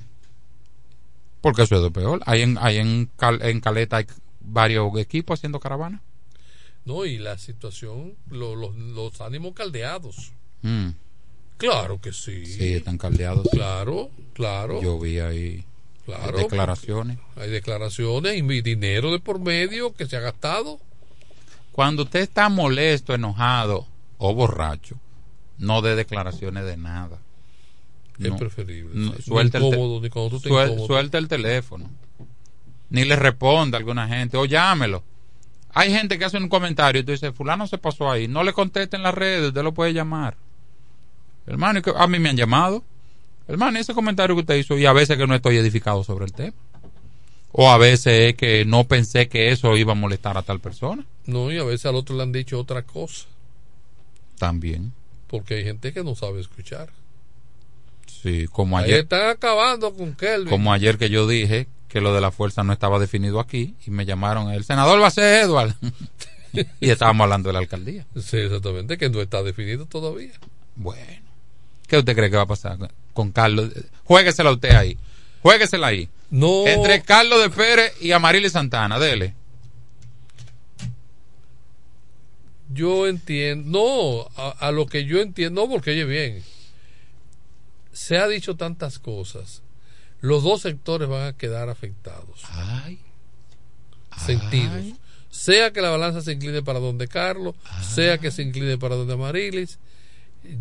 Porque eso es lo peor. Hay en, hay en, Cal- en Caleta hay varios equipos haciendo caravana. no, y la situación, lo- los- los ánimos caldeados. Mm. Claro que sí. Sí, están caldeados. Claro, claro. Yo vi ahí Claro, declaraciones. Hay declaraciones y dinero de por medio que se ha gastado. Cuando usted está molesto, enojado o borracho, no dé declaraciones de nada. Es No. preferible. No, suelta, el te- suel- suelta el teléfono. Ni le responda a alguna gente o llámelo. Hay gente que hace un comentario y tú dices, fulano se pasó ahí. No le conteste en las redes, usted lo puede llamar. Hermano, a mí me han llamado. Hermano, ese comentario que usted hizo y a veces que no estoy edificado sobre el tema. O a veces es que no pensé que eso iba a molestar a tal persona. No, y a veces al otro le han dicho otra cosa. También. Porque hay gente que no sabe escuchar. Sí, como Ahí ayer. están acabando con Kelvin. Como ayer que yo dije que lo de la fuerza no estaba definido aquí y me llamaron, el senador va a ser Edward. y estábamos hablando de la alcaldía. Sí, exactamente, que no está definido todavía. Bueno, ¿qué usted cree que va a pasar con Carlos? Juéguesela usted ahí. Juéguesela ahí. No. Entre Carlos de Pérez y Amarilis Santana, dele. Yo entiendo, no, a, a lo que yo entiendo, porque oye bien, se ha dicho tantas cosas, los dos sectores van a quedar afectados. Ay. Sentidos. Sea que la balanza se incline para donde Carlos, sea que se incline para donde Amarilis,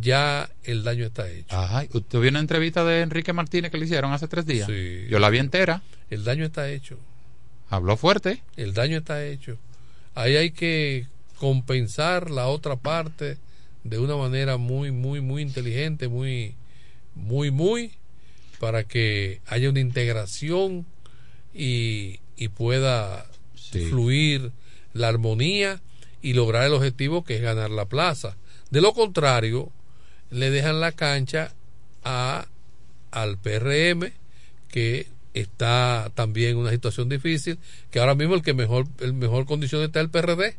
ya el daño está hecho. Ay, ¿usted vio una entrevista de Enrique Martínez que le hicieron hace tres días? Sí. Yo la vi entera. El daño está hecho. Habló fuerte. El daño está hecho. Ahí hay que compensar la otra parte de una manera muy, muy, muy inteligente, muy, muy, muy, para que haya una integración y, y pueda fluir la armonía y lograr el objetivo que es ganar la plaza. De lo contrario, le dejan la cancha a, al PRM que está también en una situación difícil, que ahora mismo el que mejor, el mejor condición está el PRD,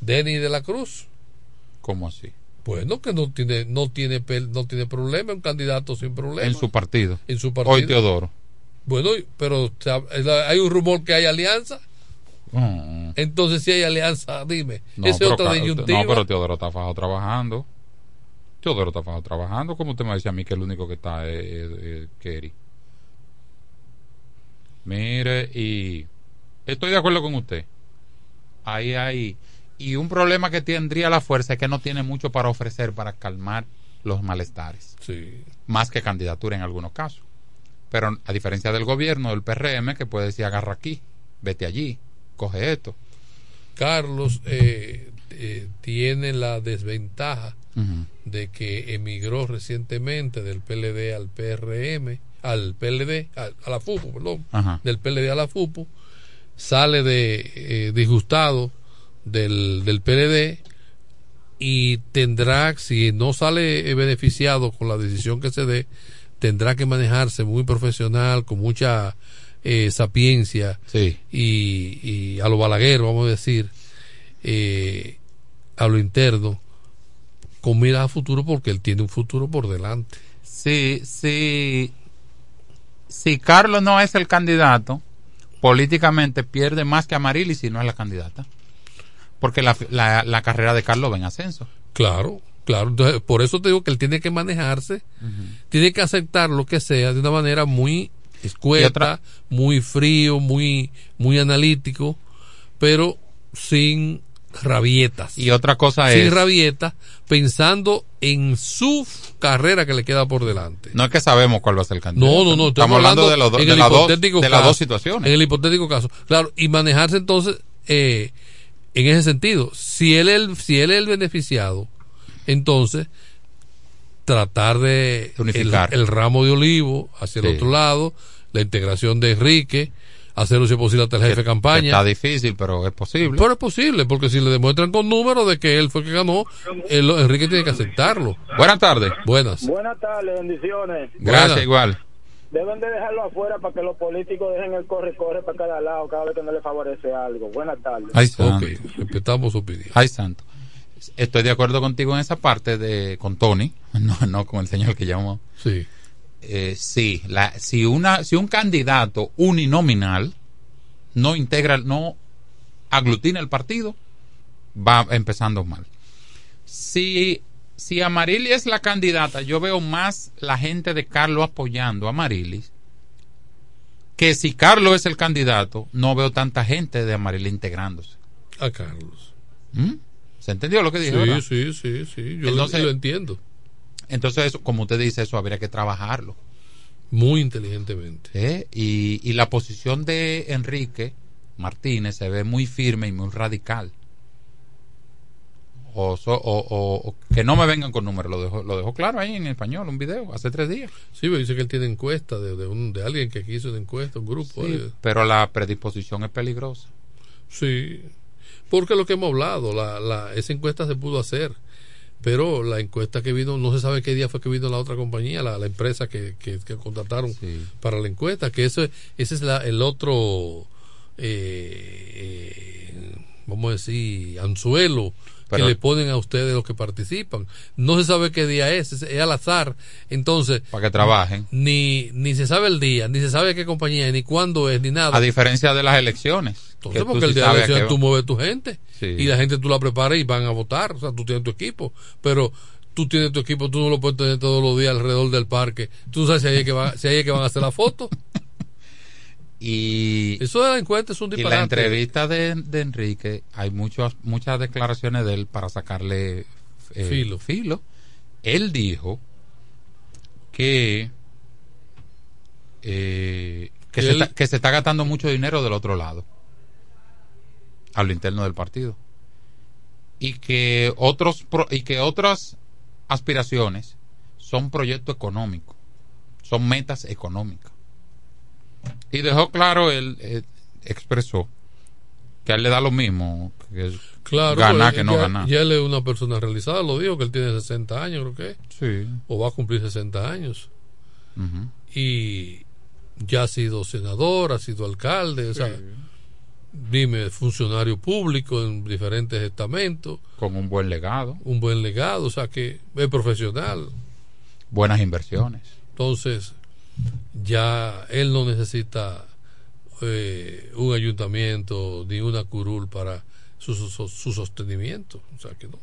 Denis de la Cruz. ¿Cómo así? Bueno, que no tiene, no tiene, no tiene problema, un candidato sin problema. En su partido. En su partido. Hoy Teodoro. Bueno, pero hay un rumor que hay alianza. Mm. Entonces, si hay alianza, dime. No, Esa es otra disyuntiva. no, pero Teodoro está fajado trabajando. Teodoro está fajado trabajando. ¿Cómo usted me dice a mí que el único que está es, es- es Kerry? Mire, y estoy de acuerdo con usted. Ahí hay. Y un problema que tendría la fuerza es que no tiene mucho para ofrecer para calmar los malestares. Sí. Más que candidatura en algunos casos. Pero a diferencia del gobierno, del PRM, que puede decir agarra aquí, vete allí, coge esto. Carlos eh, eh, tiene la desventaja de que emigró recientemente del PLD al PRM, al PLD, a, a la FUPU, perdón, Ajá. del PLD a la FUPU, sale de eh, disgustado del, del PLD y tendrá, si no sale beneficiado con la decisión que se dé, tendrá que manejarse muy profesional, con mucha eh, sapiencia Sí. y, y a lo balaguer, vamos a decir, eh, a lo interno, con miras a futuro porque él tiene un futuro por delante. Sí, sí. Si Carlos no es el candidato, políticamente pierde más que Amarili si no es la candidata. Porque la, la, la carrera de Carlos va en ascenso. Claro, claro. Entonces, por eso te digo que él tiene que manejarse, tiene que aceptar lo que sea de una manera muy escueta, muy frío, muy, muy analítico, pero sin rabietas. Y otra cosa sin es- rabietas, pensando en su carrera que le queda por delante. No es que sabemos cuál va a ser el candidato. No, no, no. Estamos hablando de, los do- de las dos, de las dos situaciones. En el hipotético caso. Claro, y manejarse entonces eh, en ese sentido. Si él, es el, si él es el beneficiado, entonces tratar de el, Unificar. el ramo de olivo hacia el Sí. otro lado, la integración de Enrique, hacerlo si es posible hasta el jefe de campaña. Está difícil, pero es posible. Pero es posible, porque si le demuestran con números de que él fue el que ganó, él- Enrique tiene que aceptarlo. Buenas tardes. Buenas. Buenas tardes, bendiciones. Gracias, Buenas. igual. Deben de dejarlo afuera para que los políticos dejen el corre-corre para cada lado cada vez que no les favorece algo. Buenas tardes. Ay, santo. Ok, respetamos su opinión. Ay, santo. Estoy de acuerdo contigo en esa parte de con Tony, no, no con el señor que llamó. Sí. Eh, sí, la, si una si un candidato uninominal no integra, no aglutina el partido, va empezando mal. Si si Amarilis es la candidata, yo veo más la gente de Carlos apoyando a Amarilis que si Carlos es el candidato, no veo tanta gente de Amarilis integrándose. A Carlos. ¿Mm? ¿Se entendió lo que dije? Sí, verdad? sí, sí, sí. Yo Entonces- lo, lo entiendo. Entonces, eso, como usted dice, eso habría que trabajarlo. Muy inteligentemente. ¿eh? Y, y la posición de Enrique Martínez se ve muy firme y muy radical. O, so- o- o- que no me vengan con números, lo dejó, lo dejó claro ahí en español, un video, hace tres días. Sí, pero dice que él tiene encuesta de, de, un, de alguien que quiso una encuesta, un grupo. Sí, eh. pero la predisposición es peligrosa. Sí, porque lo que hemos hablado, la, la, esa encuesta se pudo hacer, pero la encuesta que vino, no se sabe qué día fue que vino la otra compañía, la, la empresa que, que, que contrataron para la encuesta, que eso, ese es la, el otro, eh, eh, vamos a decir, anzuelo Pero- que le ponen a ustedes los que participan. No se sabe qué día es, es, es al azar. Entonces, Para que trabajen. ni, ni se sabe el día, ni se sabe qué compañía, ni cuándo es, ni nada. A diferencia de las elecciones. Entonces, porque sí el día de la elección tú mueves tu gente Sí. y la gente tú la preparas y van a votar. O sea, tú tienes tu equipo, pero tú tienes tu equipo, tú no lo puedes tener todos los días alrededor del parque. Tú sabes si ahí es que, va, si ahí es que van a hacer la foto. Y, Eso de la encuesta es un y disparate. la entrevista de, de Enrique, hay muchas muchas declaraciones de él para sacarle eh, Filo. filo. él dijo que eh, que, se está, que se está gastando mucho dinero del otro lado a lo interno del partido y que otros y que otras aspiraciones son proyectos económicos son metas económicas y dejó claro él eh, expresó que a él le da lo mismo que Claro, ganar pues, que no ya, ganar ya él es una persona realizada, lo dijo que él tiene 60 años, creo que. Sí. O va a cumplir 60 años. Y ya ha sido senador, ha sido alcalde, o sea, dime, funcionario público en diferentes estamentos. con un buen legado Un buen legado, o sea que es profesional. buenas inversiones Entonces, ya él no necesita eh, un ayuntamiento ni una curul para su, su- su sostenimiento. O sea que no.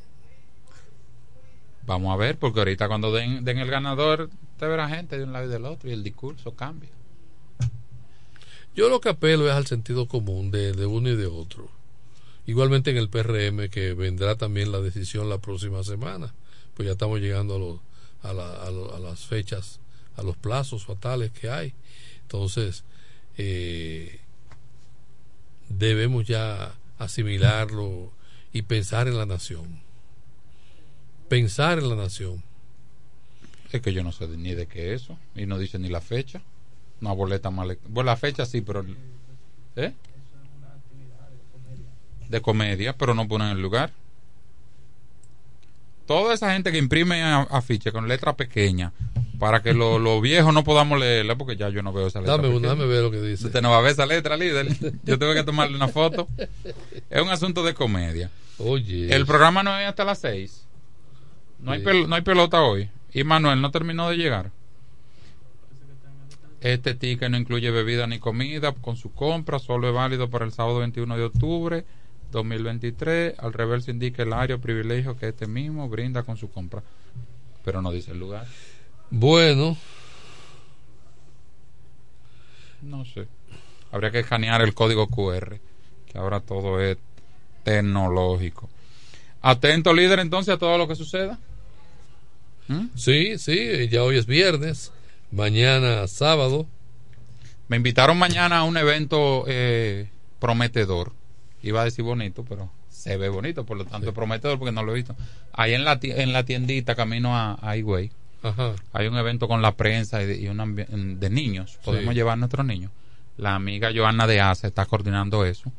Vamos a ver, porque ahorita cuando den, den el ganador, te verá gente de un lado y del otro y el discurso cambia. Yo lo que apelo es al sentido común de, de uno y de otro. Igualmente en el PRM, que vendrá también la decisión la próxima semana, pues ya estamos llegando a, los, a, la- a lo- a las fechas, a los plazos fatales que hay. Entonces, eh, debemos ya asimilarlo y pensar en la nación. Pensar en la nación. Es que yo no sé ni de qué es eso. Y no dice ni la fecha. Una boleta mal. Bueno, la fecha sí, pero. ¿Eh? De comedia, pero no ponen el lugar. Toda esa gente que imprime afiches con letra pequeña para que lo- los viejos no podamos leerla, porque ya yo no veo esa letra. Dame una, dame ver lo que dice. Usted no va a ver esa letra, líder. Yo tengo que tomarle una foto. Es un asunto de comedia. Oye. El programa no es hasta las 6. No hay, Sí. pel- no hay pelota hoy. Y Manuel no terminó de llegar. Este ticket no incluye bebida ni comida con su compra. Solo es válido para el sábado 21 de octubre 2023. Al reverso indica el área o privilegio que este mismo brinda con su compra. Pero no dice el lugar. Bueno, No sé. Habría que escanear el código QR. Que ahora todo es tecnológico. Atento líder entonces a todo lo que suceda. ¿Mm? sí, sí, ya hoy es viernes, mañana sábado. Me invitaron mañana a un evento eh, prometedor. Iba a decir bonito, pero se ve bonito, por lo tanto prometedor porque no lo he visto. Ahí en la, en la tiendita, camino a, a Ajá. hay un evento con la prensa y de, y un ambi- de niños. Podemos Sí. llevar a nuestros niños. La amiga Joana de Asa está coordinando eso.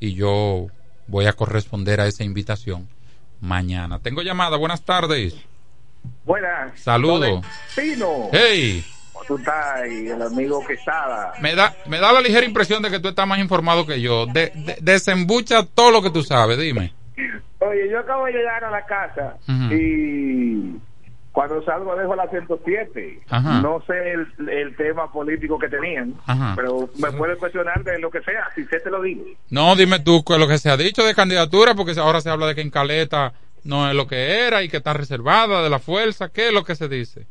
Y yo voy a corresponder a esa invitación mañana. Tengo llamada. Buenas tardes. Buenas. Saludos. Pino. Hey. ¿Cómo tú estás? Y el amigo Quesada. Me da, me da la ligera impresión de que tú estás más informado que yo. De, de- desembucha todo lo que tú sabes, dime. Oye, yo acabo de llegar a la casa y cuando salgo dejo la 107. Ajá. No sé el, el tema político que tenían, Ajá. pero me puedes cuestionar de lo que sea, si sé te lo digo. No, dime tú lo que se ha dicho de candidatura, porque ahora se habla de que en Caleta no es lo que era y que está reservada de la fuerza. ¿Qué es lo que se dice?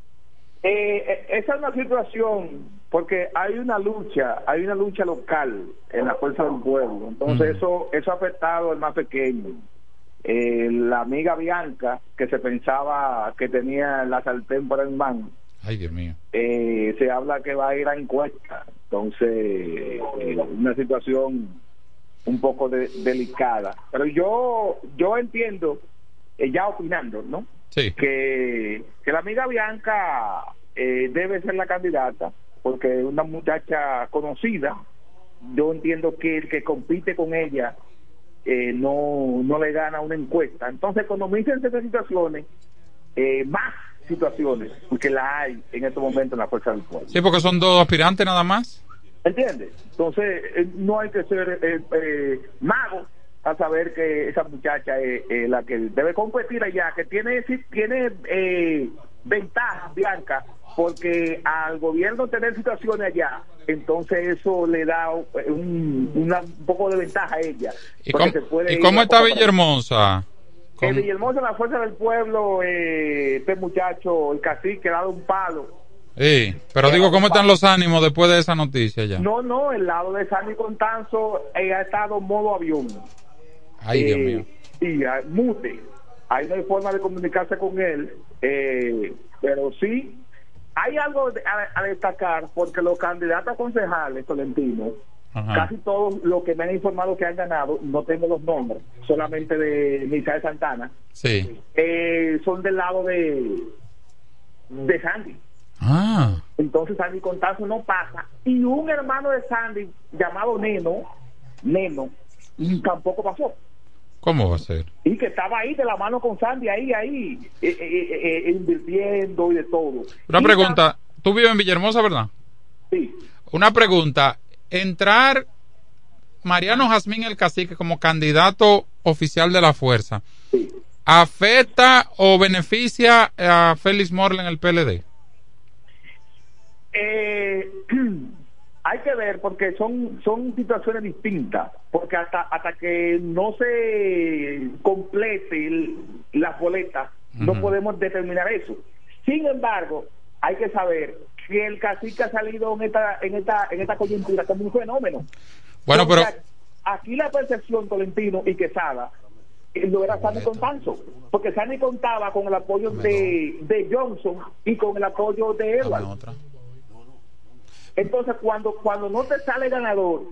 Eh, eh, esa es una situación porque hay una lucha, hay una lucha local en la fuerza del pueblo. Entonces Mm. eso eso ha afectado al más pequeño. Eh, la amiga Bianca que se pensaba que tenía la sartén por el man, Ay, Dios mío. eh, se habla que va a ir a encuesta. Entonces eh, una situación un poco de- delicada. Pero yo yo entiendo eh, ya opinando, ¿no? Sí. que, que la amiga Bianca eh, debe ser la candidata porque es una muchacha conocida. Yo entiendo que el que compite con ella eh, no, no le gana una encuesta. Entonces, cuando me dicen estas situaciones, eh, más situaciones, porque la hay en estos momentos en la fuerza del pueblo. Sí, porque son dos aspirantes nada más. ¿Entiendes? Entonces, eh, no hay que ser eh, mago a saber que esa muchacha es eh, la que debe competir allá, que tiene tiene eh, ventajas, Bianca, porque al gobierno tener situaciones allá, entonces eso le da eh, un, una- un poco de ventaja a ella. ¿Y cómo, se puede ¿y ir cómo a está Villahermosa? que Villahermosa, la fuerza del pueblo, eh, este muchacho, el cacique, ha dado un palo. Sí, pero digo, ¿cómo están los ánimos después de esa noticia ya? No, no, el lado de Sandy Contanzo eh, ha estado modo avión. Ay, Dios Eh, mío. Y ah, mute. Ahí no hay forma de comunicarse con él. Eh, pero sí, hay algo a, a destacar porque los candidatos a concejales, Tolentino, Ajá. casi todos los que me han informado que han ganado, no tengo los nombres, solamente de Misael Santana, Sí. eh, son del lado de, de Sandy. Ah. Entonces Sandy Contazo no pasa. Y un hermano de Sandy llamado Neno, Neno, tampoco pasó. ¿Cómo va a ser? Y que estaba ahí de la mano con Sandy, ahí, ahí, eh, eh, eh, invirtiendo y de todo. Una Y pregunta. Tú vives en Villahermosa, ¿verdad? Sí. Una pregunta. Entrar Mariano Jazmín el Cacique como candidato oficial de la fuerza, ¿afecta o beneficia a Félix Morla en el PLD? Hay que ver porque son son situaciones distintas porque hasta hasta que no se complete el- las boletas no Ujú. podemos determinar eso. Sin embargo hay que saber que el cacique ha salido en esta en esta en esta coyuntura como un fenómeno. Bueno, Porque pero- aquí la percepción Tolentino y Quesada eh, no era Sandy Contanzo porque Sandy contaba con el apoyo de, de Johnson y con el apoyo de Edward entonces, cuando cuando no te sale ganador,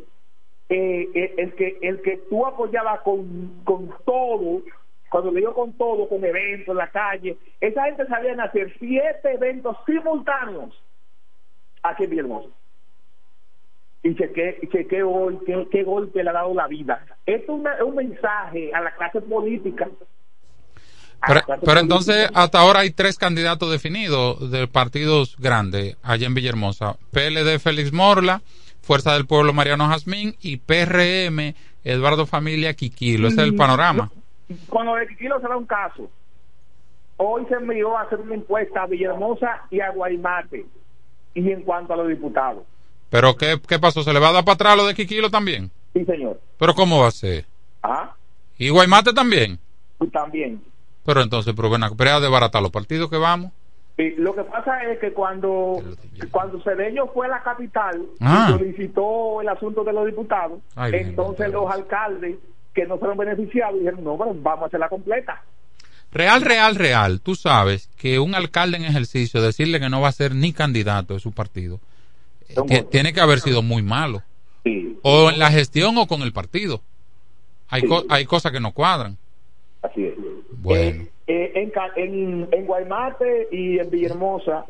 eh, eh, el que el que tú apoyabas con, con todo, cuando le digo con todo, con eventos en la calle, esa gente sabían hacer siete eventos simultáneos aquí en Villahermosa. Y chequé hoy qué, qué golpe le ha dado la vida. Esto es una- es un mensaje a la clase política. Pero, pero entonces, hasta ahora hay tres candidatos definidos de partidos grandes allá en Villahermosa. PLD Félix Morla, Fuerza del Pueblo Mariano Jazmín y PRM Eduardo Familia Quiquilo. Ese es el Mm, panorama. Cuando de Quiquilo se da un caso, hoy se envió a hacer una encuesta a Villahermosa y a Guaymate. Y en cuanto a los diputados, Pero ¿qué, qué pasó? ¿Se le va a dar para atrás lo de Quiquilo también? sí señor. ¿Pero cómo va a ser? Ah, ¿Y Guaymate también? también. Pero entonces, pero ven acá, pero es desbaratar los partidos que vamos. Y lo que pasa es que cuando cuando Cedeño fue a la capital Ah. y solicitó el asunto de los diputados, Ay, bien, entonces los alcaldes que no fueron beneficiados dijeron, no, bueno, vamos a hacerla completa. Real, real, real. Tú sabes que un alcalde en ejercicio decirle que no va a ser ni candidato de su partido eh, ti- tiene que haber sido muy malo. O en la gestión o con el partido. Hay, co- hay cosas que no cuadran. Así es. Bueno. Eh, en, Ca- en, en Guaymate y en Villahermosa,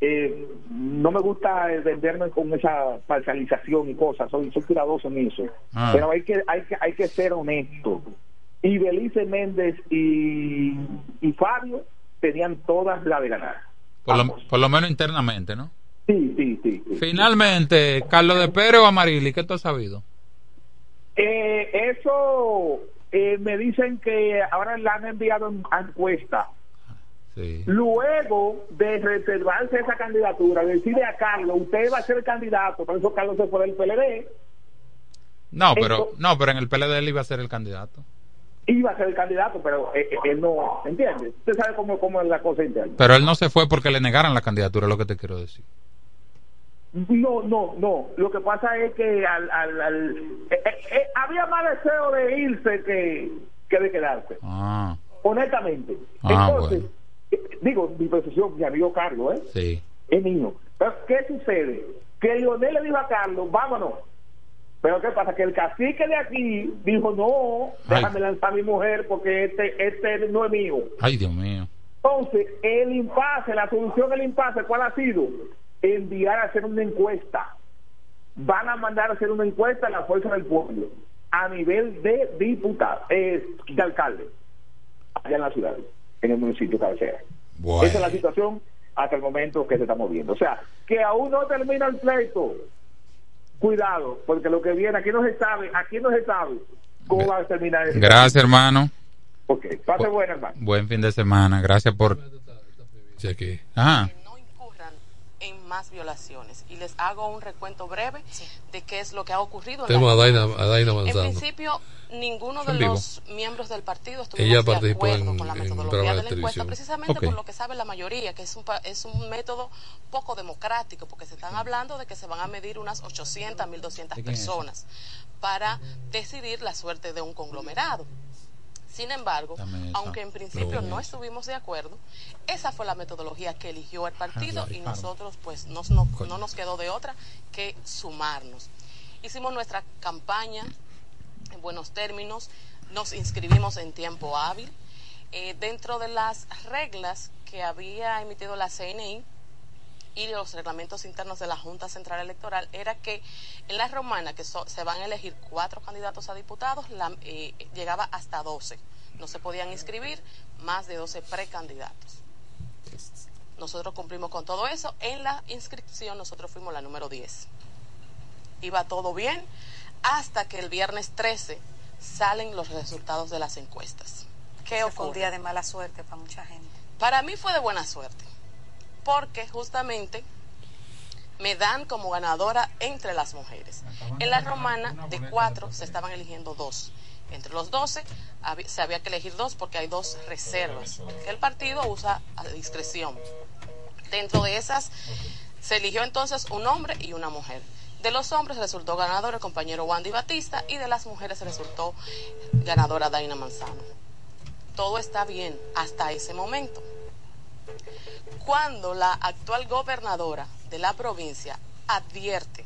eh, no me gusta eh, venderme con esa parcialización y cosas, soy, soy cuidadoso en eso. Ah. Pero hay que, hay que hay que ser honesto. Y Belice Méndez y, y Fabio tenían todas la de ganar. Por lo, por lo menos internamente, ¿no? Sí, sí, sí. sí. Finalmente, Carlos de Pérez o Amarili, ¿qué tú has sabido? Eh, eso eh, me dicen que ahora le han enviado en- a encuesta. Sí. Luego de reservarse esa candidatura, decide a Carlos, usted va a ser el candidato, por eso Carlos se fue del PLD, No, pero no, pero en el PLD él iba a ser el candidato. iba a ser el candidato, pero eh, eh, él no, ¿entiende? Usted sabe cómo, cómo es la cosa interna. Pero él no se fue porque le negaran la candidatura, es lo que te quiero decir. No, no, no. Lo que pasa es que al, al, al- eh, eh, eh, había más deseo de irse que, que de quedarse, Ah, honestamente. Ah, Entonces, eh, digo, mi profesión, mi amigo Carlos, ¿eh? sí. es mío. Pero, ¿qué sucede? Que Lionel le dijo a Carlos, vámonos. Pero ¿qué pasa? Que el cacique de aquí dijo, no, déjame lanzar a mi mujer porque este, este no es mío. Ay, Dios mío. Entonces, el impasse, la solución del impasse, ¿cuál ha sido? Enviar a hacer una encuesta. Van a mandar a hacer una encuesta a la fuerza del pueblo a nivel de diputado, eh, de alcalde, allá en la ciudad, en el municipio cabecera. Bueno. Esa es la situación hasta el momento que se está moviendo. O sea, que aún no termina el pleito. Cuidado, porque lo que viene aquí no se sabe, aquí no se sabe cómo va a terminar. el- Gracias, hermano. Ok, pase buena, hermano. Buen fin de semana. Gracias por. Ajá. En más violaciones. Y les hago un recuento breve de qué es lo que ha ocurrido. en Tenemos la a Daina, República. a Daina En principio, ninguno de los miembros del partido estuvimos Ella de acuerdo en- con la metodología de de la encuesta, precisamente por lo que sabe la mayoría, que es un, pa- es un método poco democrático, porque se están hablando de que se van a medir unas 800, 1200 ¿De quién es eso? personas para decidir la suerte de un conglomerado. Sin embargo, aunque en principio No. no estuvimos de acuerdo, esa fue la metodología que eligió el partido claro, y nosotros pues nos- no, no nos quedó de otra que sumarnos. Hicimos nuestra campaña en buenos términos, nos inscribimos en tiempo hábil. Eh, dentro de las reglas que había emitido la CNI, y los reglamentos internos de la Junta Central Electoral era que en la romana, que so- se van a elegir cuatro candidatos a diputados, la- eh, llegaba hasta 12. No se podían inscribir más de 12 precandidatos. Nosotros cumplimos con todo eso. En la inscripción nosotros fuimos la número 10. Iba todo bien hasta que el viernes 13 salen los resultados de las encuestas. ¿Qué Ese fue un ocurre? día de mala suerte para mucha gente. Para mí fue de buena suerte, porque justamente me dan como ganadora entre las mujeres. En la romana, de cuatro, se estaban eligiendo dos. Entre los doce, se había que elegir dos porque hay dos reservas que el partido usa a discreción. Dentro de esas, se eligió entonces un hombre y una mujer. De los hombres resultó ganador el compañero Wandy Batista y de las mujeres resultó ganadora Daina Manzano. Todo está bien hasta ese momento cuando la actual gobernadora de la provincia advierte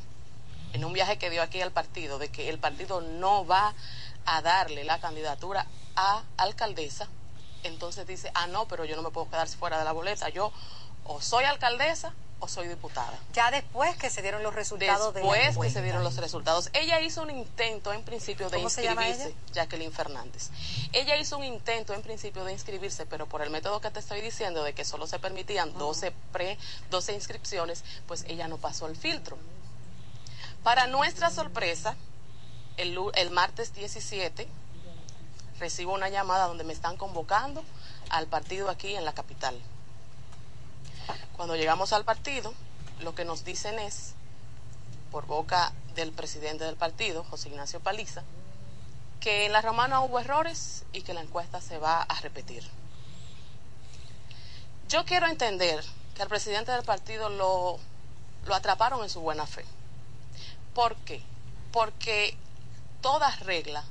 en un viaje que dio aquí al partido de que el partido no va a darle la candidatura a alcaldesa, entonces dice, ah, no, pero yo no me puedo quedar fuera de la boleta, yo o soy alcaldesa o soy diputada. Ya después que se dieron los resultados de Después que se dieron los resultados. Ella hizo un intento en principio de ¿Cómo se llama inscribirse, Jacqueline Fernández. Ella hizo un intento en principio de inscribirse, pero por el método que te estoy diciendo de que solo se permitían 12 pre, 12 inscripciones, pues ella no pasó el filtro. Para nuestra sorpresa, el, el martes 17 recibo una llamada donde me están convocando al partido aquí en la capital. Cuando llegamos al partido, lo que nos dicen es, por boca del presidente del partido, José Ignacio Paliza, que en la romana hubo errores y que la encuesta se va a repetir. Yo quiero entender que al presidente del partido lo, lo atraparon en su buena fe. ¿Por qué? Porque toda regla,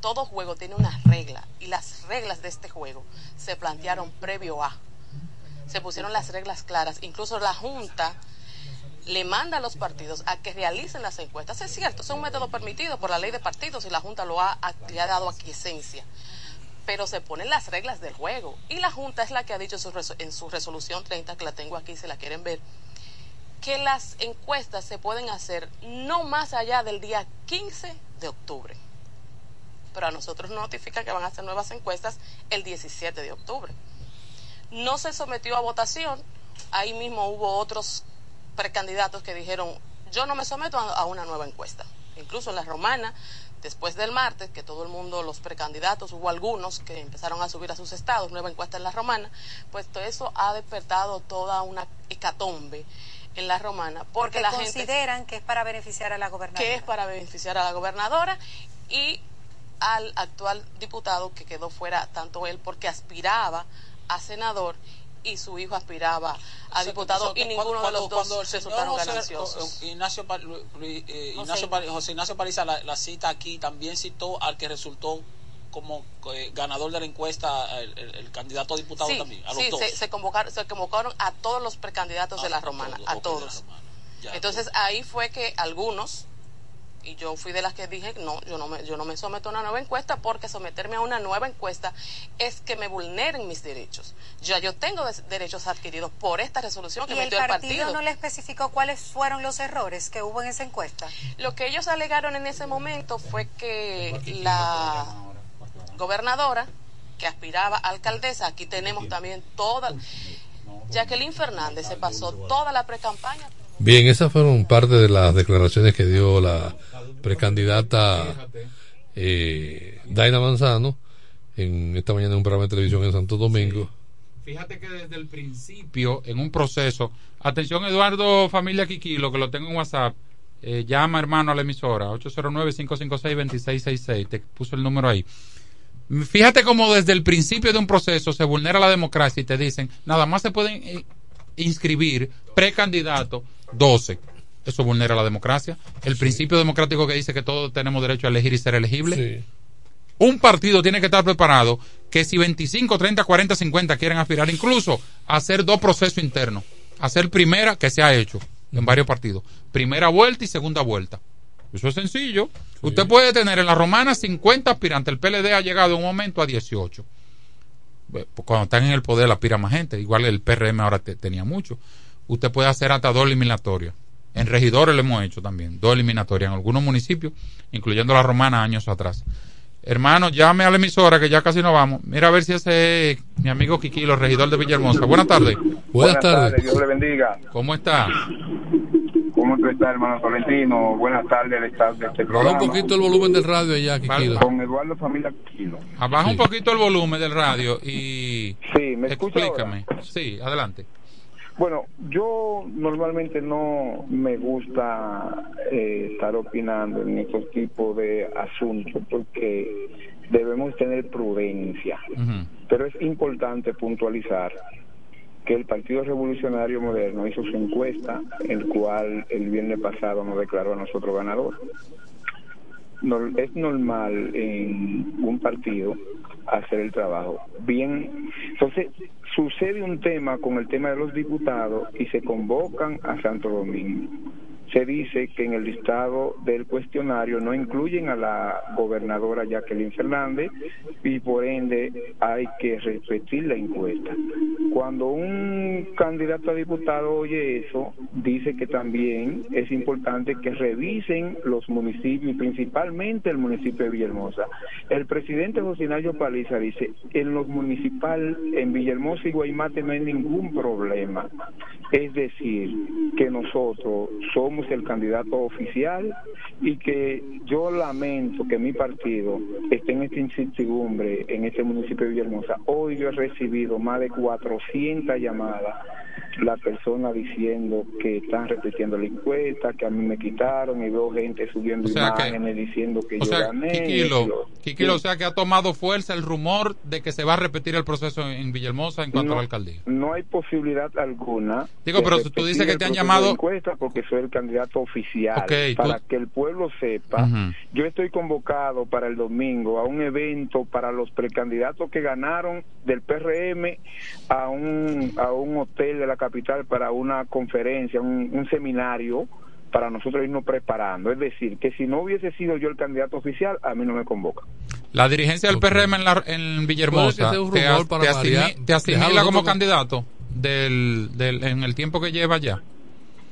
todo juego tiene una regla y las reglas de este juego se plantearon previo a. Se pusieron las reglas claras. Incluso la Junta le manda a los partidos a que realicen las encuestas. Es cierto, es un método permitido por la ley de partidos y la Junta lo ha, le ha dado aquiescencia. Pero se ponen las reglas del juego. Y la Junta es la que ha dicho en su, resolución 30, que la tengo aquí si la quieren ver, que las encuestas se pueden hacer no más allá del día 15 de octubre. Pero a nosotros nos notifican que van a hacer nuevas encuestas el 17 de octubre. No se sometió a votación, ahí mismo hubo otros precandidatos que dijeron, yo no me someto a, una nueva encuesta. Incluso en la romana, después del martes, que todo el mundo, los precandidatos, hubo algunos que empezaron a subir a sus estados, nueva encuesta en la romana, pues todo eso ha despertado toda una hecatombe en la romana, porque, Porque la gente consideran que es para beneficiar a la gobernadora. que es para beneficiar a la gobernadora y al actual diputado que quedó fuera, tanto él porque aspiraba a senador y su hijo aspiraba a diputado y ninguno de los dos cuando el señor resultaron José- gananciosos. Ignacio, eh, José Ignacio Pa- José Ignacio Paliza la, la cita aquí también citó al que resultó como eh, ganador de la encuesta el, el- el candidato a diputado Sí, también a los sí, dos se, se convocaron, se convocaron a todos los precandidatos de la romana, a todos. Ya. Entonces ahí fue que algunos, y yo fui de las que dije, no, yo no me, yo no me someto a una nueva encuesta porque someterme a una nueva encuesta es que me vulneren mis derechos. Ya yo tengo des- derechos adquiridos por esta resolución que ¿Y el metió partido, el partido. no le especificó cuáles fueron los errores que hubo en esa encuesta? Lo que ellos alegaron en ese momento fue que la gobernadora que aspiraba a alcaldesa, aquí tenemos también toda, Jacqueline Fernández se pasó toda la precampaña Bien, esas fueron parte de las declaraciones que dio la precandidata eh, Daina Manzano en esta mañana en un programa de televisión en Santo Domingo. Fíjate que desde el principio, en un proceso, atención Eduardo Familia Quiquilo, que lo tengo en WhatsApp, eh, llama hermano a la emisora, 809-556-2666, te puso el número ahí. Fíjate cómo desde el principio de un proceso se vulnera la democracia y te dicen, nada más se pueden eh, inscribir precandidatos 12. Eso vulnera la democracia. El principio democrático que dice que todos tenemos derecho a elegir y ser elegibles. un partido tiene que estar preparado que si 25, 30, 40, 50 quieren aspirar incluso a hacer dos procesos internos, hacer primera, que se ha hecho en varios partidos, primera vuelta y segunda vuelta. Eso es sencillo. Usted puede tener en la romana 50 aspirantes, el PLD ha llegado en un momento a 18. Cuando están en el poder aspira más gente, igual el PRM ahora tenía mucho. Usted puede hacer hasta dos eliminatorias. En regidores lo hemos hecho también, dos eliminatorias en algunos municipios, incluyendo la romana años atrás. Hermano, llame a la emisora que ya casi no vamos. Mira a ver si ese es mi amigo Kikilo, regidor de Villahermosa. Buenas tardes. Buenas, tardes. Dios le bendiga. ¿Cómo está? ¿Cómo está, hermano Tolentino? Buenas tardes al de este programa. Baja un poquito el volumen del radio allá, Kikilo. Con Eduardo Familia Kikilo. Baja un poquito el volumen del radio y... Sí, ¿me Explícame. Sí, adelante. Bueno, yo normalmente no me gusta eh, estar opinando en estos tipos de asuntos porque debemos tener prudencia. Pero es importante puntualizar que el Partido Revolucionario Moderno hizo su encuesta, el cual el viernes pasado nos declaró a nosotros ganador. es normal en un partido hacer el trabajo. Bien, entonces sucede un tema con el tema de los diputados y se convocan a Santo Domingo se dice que en el listado del cuestionario no incluyen a la gobernadora Jacqueline Fernández y por ende hay que repetir la encuesta. Cuando un candidato a diputado oye eso, dice que también es importante que revisen los municipios y principalmente el municipio de Villahermosa. El presidente José Paliza dice, en los municipal, en Villahermosa y Guaymate no hay ningún problema. Es decir, que nosotros somos el candidato oficial y que yo lamento que mi partido esté en esta incertidumbre en este municipio de Villahermosa. Hoy yo he recibido más de 400 llamadas la persona diciendo que están repitiendo la encuesta, que a mí me quitaron y veo gente subiendo imágenes diciendo que yo gané. o sea que ha tomado fuerza el rumor de que se va a repetir el proceso en Villahermosa en cuanto a la alcaldía. No hay posibilidad alguna. Digo, pero tú dices que te han llamado. encuesta porque soy el candidato oficial. para que el pueblo sepa, yo estoy convocado para el domingo a un evento para los precandidatos que ganaron del PRM a un, a un hotel de la capital para una conferencia, un, seminario para nosotros irnos preparando. Es decir, que si no hubiese sido yo el candidato oficial, a mí no me convoca. La dirigencia del PRM en, la, en Villahermosa te, asimila como candidato del, del, en el tiempo que lleva ya.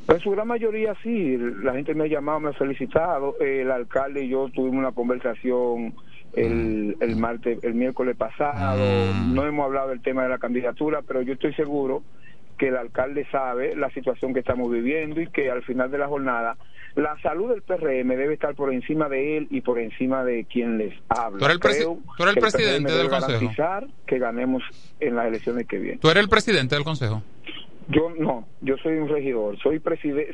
En su gran mayoría sí, la gente me ha llamado, me ha felicitado, el alcalde y yo tuvimos una conversación el, el martes, el miércoles pasado, mm. no hemos hablado del tema de la candidatura, pero yo estoy seguro que el alcalde sabe la situación que estamos viviendo y que al final de la jornada la salud del PRM debe estar por encima de él y por encima de quien les habla. Tú eres el, presidente del consejo. que ganemos en las elecciones que vienen. ¿Tú eres el presidente del consejo? Yo no, yo soy un regidor, soy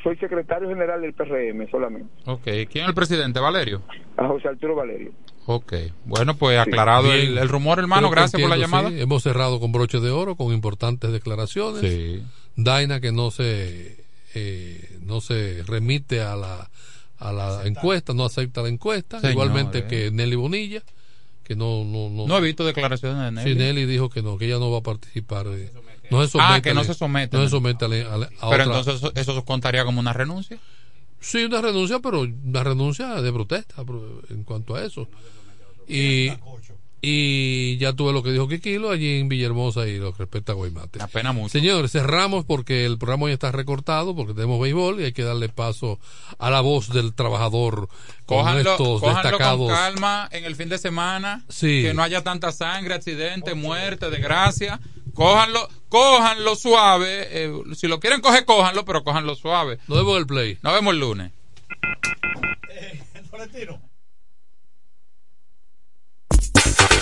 soy secretario general del PRM solamente. Ok, ¿quién es el presidente? Valerio. A José Arturo Valerio. Ok, bueno, pues aclarado el, rumor, hermano, gracias por la llamada. Hemos cerrado con broche de oro, con importantes declaraciones. Sí. Daina que no se, eh, no se remite a la, a la encuesta, no acepta la encuesta, igualmente eh. que Nelly Bonilla que no no no no he visto declaraciones de Nelly. Sí, Nelly dijo que no que ella no va a participar eh, no se somete ah que no se somete no se somete a, a, pero entonces eso, eso, contaría como una renuncia sí una renuncia pero una renuncia de protesta en cuanto a eso y y ya tuve lo que dijo Kikilo allí en Villahermosa y lo que respecta a Guaymate. Apena mucho. Señores, cerramos porque el programa ya está recortado, porque tenemos béisbol y hay que darle paso a la voz del trabajador con estos destacados. con calma en el fin de semana. Que no haya tanta sangre, accidente, muerte, desgracia. Cójanlo, cójanlo suave. Eh, si lo quieren coger, cójanlo, pero cójanlo suave. Nos vemos el play. Nos vemos el lunes. Eh,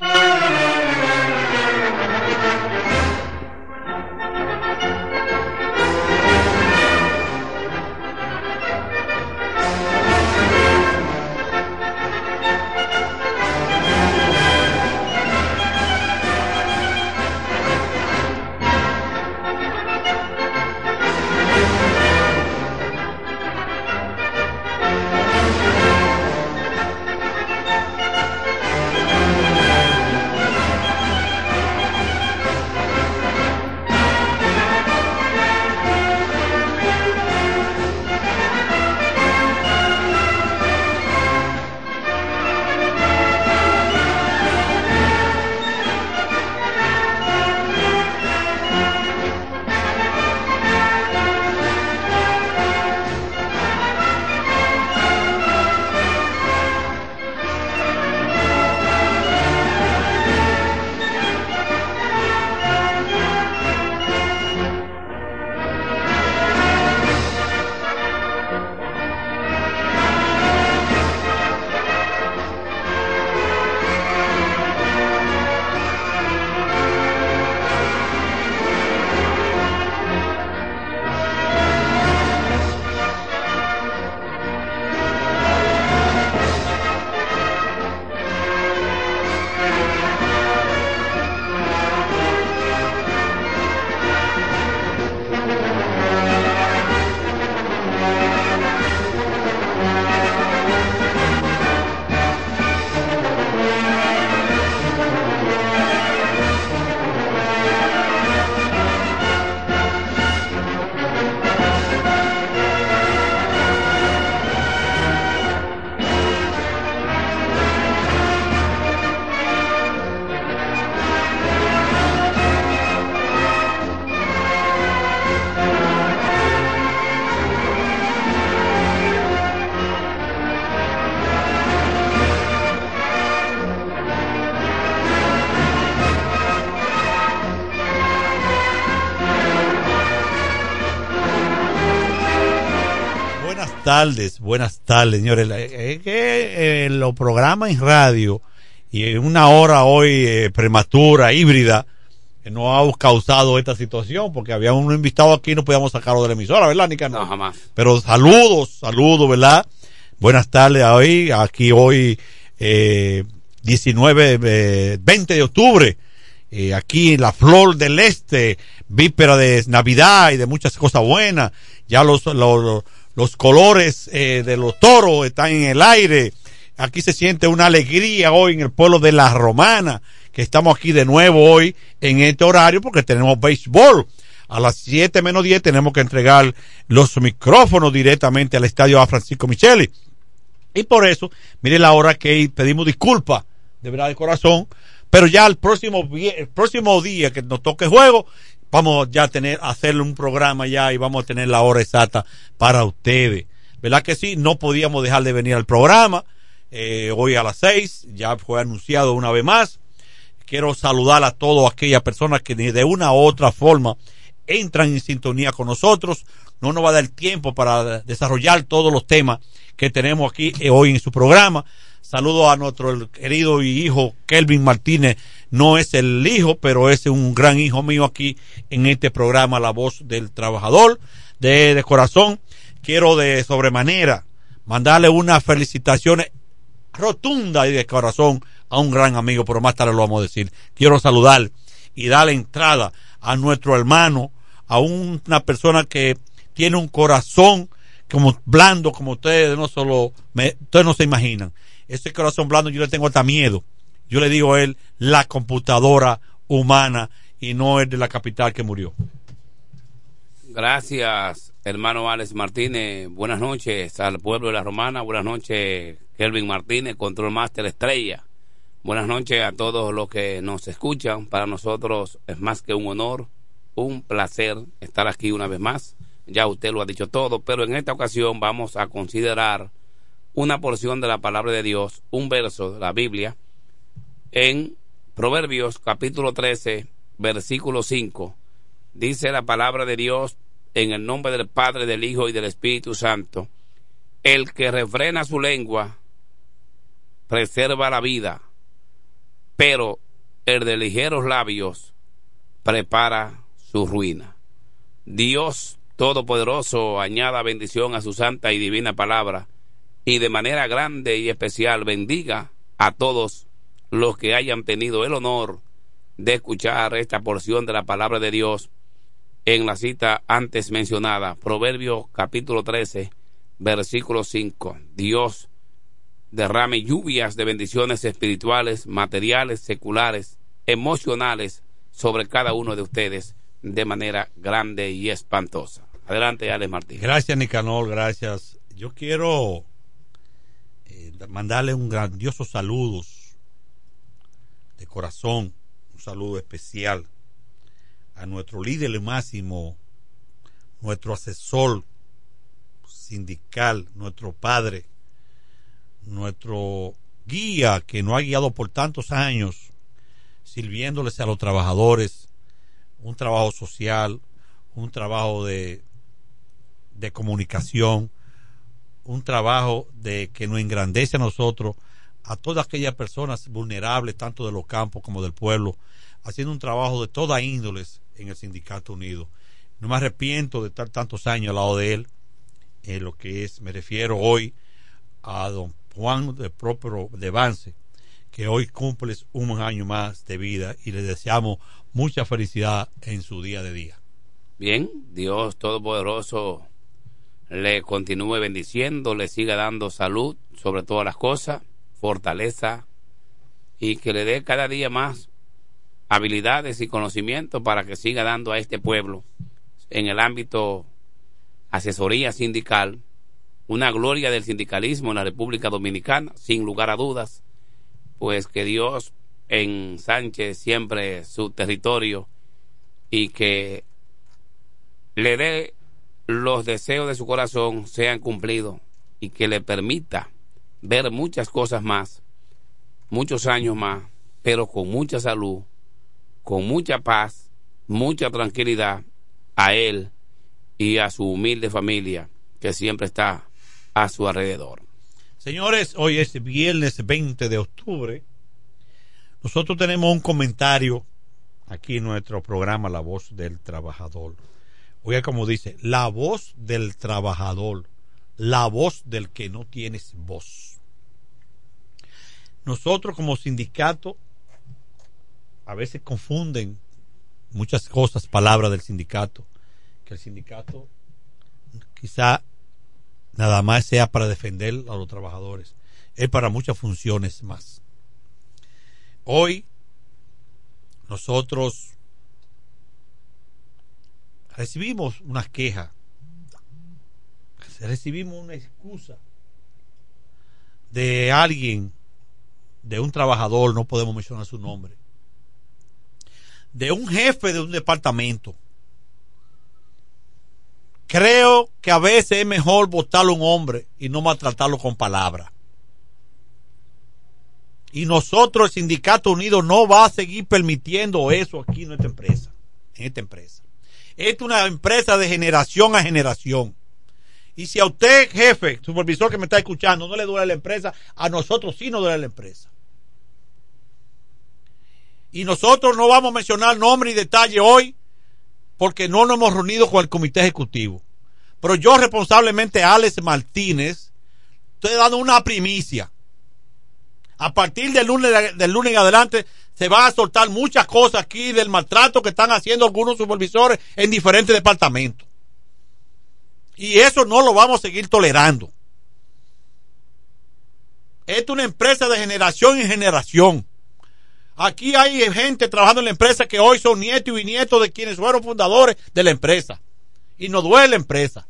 Música tardes, buenas tardes, señores. Es que eh, los programas en radio y en una hora hoy eh, prematura, híbrida, eh, no ha causado esta situación porque había un invitado aquí y no podíamos sacarlo de la emisora, ¿verdad, Nicanor? No, jamás. Pero saludos, saludos, ¿verdad? Buenas tardes a hoy, aquí hoy eh, 19, 20 de octubre, eh, aquí en la Flor del Este, víspera de Navidad y de muchas cosas buenas. Ya los, los, los colores eh, de los toros están en el aire. Aquí se siente una alegría hoy en el pueblo de La Romana, que estamos aquí de nuevo hoy en este horario porque tenemos béisbol. A las 7 menos 10 tenemos que entregar los micrófonos directamente al estadio a Francisco Micheli. Y por eso, mire la hora que pedimos disculpas, de verdad de corazón, pero ya el próximo, el próximo día que nos toque juego, vamos ya a tener, hacerle un programa ya y vamos a tener la hora exacta para ustedes. ¿Verdad que sí? No podíamos dejar de venir al programa. Eh, hoy a las seis, ya fue anunciado una vez más. Quiero saludar a todas aquellas personas que de una u otra forma entran en sintonía con nosotros. No nos va a dar tiempo para desarrollar todos los temas que tenemos aquí eh, hoy en su programa. Saludo a nuestro querido hijo Kelvin Martínez. No es el hijo, pero es un gran hijo mío aquí en este programa, La Voz del Trabajador. De, de corazón, quiero de sobremanera mandarle unas felicitaciones rotunda y de corazón a un gran amigo, pero más tarde lo vamos a decir. Quiero saludar y darle entrada a nuestro hermano, a una persona que tiene un corazón como blando, como ustedes no solo, me, ustedes no se imaginan. Ese corazón blando yo le tengo hasta miedo. Yo le digo a él, la computadora humana y no el de la capital que murió. Gracias, hermano Alex Martínez. Buenas noches al pueblo de la Romana. Buenas noches, Kelvin Martínez, Control Master Estrella. Buenas noches a todos los que nos escuchan. Para nosotros es más que un honor, un placer estar aquí una vez más. Ya usted lo ha dicho todo, pero en esta ocasión vamos a considerar una porción de la palabra de Dios, un verso de la Biblia, en Proverbios capítulo 13, versículo 5. Dice la palabra de Dios en el nombre del Padre, del Hijo y del Espíritu Santo. El que refrena su lengua preserva la vida, pero el de ligeros labios prepara su ruina. Dios Todopoderoso añada bendición a su santa y divina palabra y de manera grande y especial bendiga a todos los que hayan tenido el honor de escuchar esta porción de la palabra de Dios en la cita antes mencionada, Proverbios capítulo 13, versículo 5. Dios derrame lluvias de bendiciones espirituales, materiales, seculares, emocionales sobre cada uno de ustedes de manera grande y espantosa. Adelante, Alex Martín. Gracias, Nicanor, gracias. Yo quiero eh, mandarle un grandioso saludo de corazón, un saludo especial a nuestro líder máximo, nuestro asesor sindical, nuestro padre, nuestro guía que nos ha guiado por tantos años, sirviéndoles a los trabajadores, un trabajo social, un trabajo de, de comunicación, un trabajo de que nos engrandece a nosotros, a todas aquellas personas vulnerables, tanto de los campos como del pueblo, haciendo un trabajo de toda índoles en el Sindicato Unido. No me arrepiento de estar tantos años al lado de él, en lo que es, me refiero hoy a don Juan de propio de Vance, que hoy cumple un año más de vida y le deseamos mucha felicidad en su día de día. Bien, Dios Todopoderoso le continúe bendiciendo, le siga dando salud sobre todas las cosas, fortaleza y que le dé cada día más habilidades y conocimientos para que siga dando a este pueblo en el ámbito asesoría sindical una gloria del sindicalismo en la República Dominicana, sin lugar a dudas, pues que Dios en Sánchez siempre su territorio y que le dé los deseos de su corazón sean cumplidos y que le permita ver muchas cosas más, muchos años más, pero con mucha salud, con mucha paz, mucha tranquilidad a él y a su humilde familia que siempre está a su alrededor. Señores, hoy es viernes 20 de octubre. Nosotros tenemos un comentario aquí en nuestro programa La Voz del Trabajador. Oiga como dice, la voz del trabajador, la voz del que no tienes voz. Nosotros como sindicato a veces confunden muchas cosas, palabras del sindicato, que el sindicato quizá nada más sea para defender a los trabajadores, es para muchas funciones más. Hoy nosotros recibimos una queja, recibimos una excusa de alguien, de un trabajador, no podemos mencionar su nombre, de un jefe de un departamento. Creo que a veces es mejor votarlo a un hombre y no maltratarlo con palabras. Y nosotros, el Sindicato Unido, no va a seguir permitiendo eso aquí en nuestra empresa. En esta empresa. Esta es una empresa de generación a generación. Y si a usted, jefe, supervisor que me está escuchando, no le duele la empresa, a nosotros sí nos duele la empresa. Y nosotros no vamos a mencionar nombre y detalle hoy porque no nos hemos reunido con el comité ejecutivo. Pero yo responsablemente, Alex Martínez, estoy dando una primicia. A partir del lunes, del lunes en adelante se van a soltar muchas cosas aquí del maltrato que están haciendo algunos supervisores en diferentes departamentos. Y eso no lo vamos a seguir tolerando. Esta es una empresa de generación en generación. Aquí hay gente trabajando en la empresa que hoy son nietos y bisnietos de quienes fueron fundadores de la empresa. Y no duele la empresa.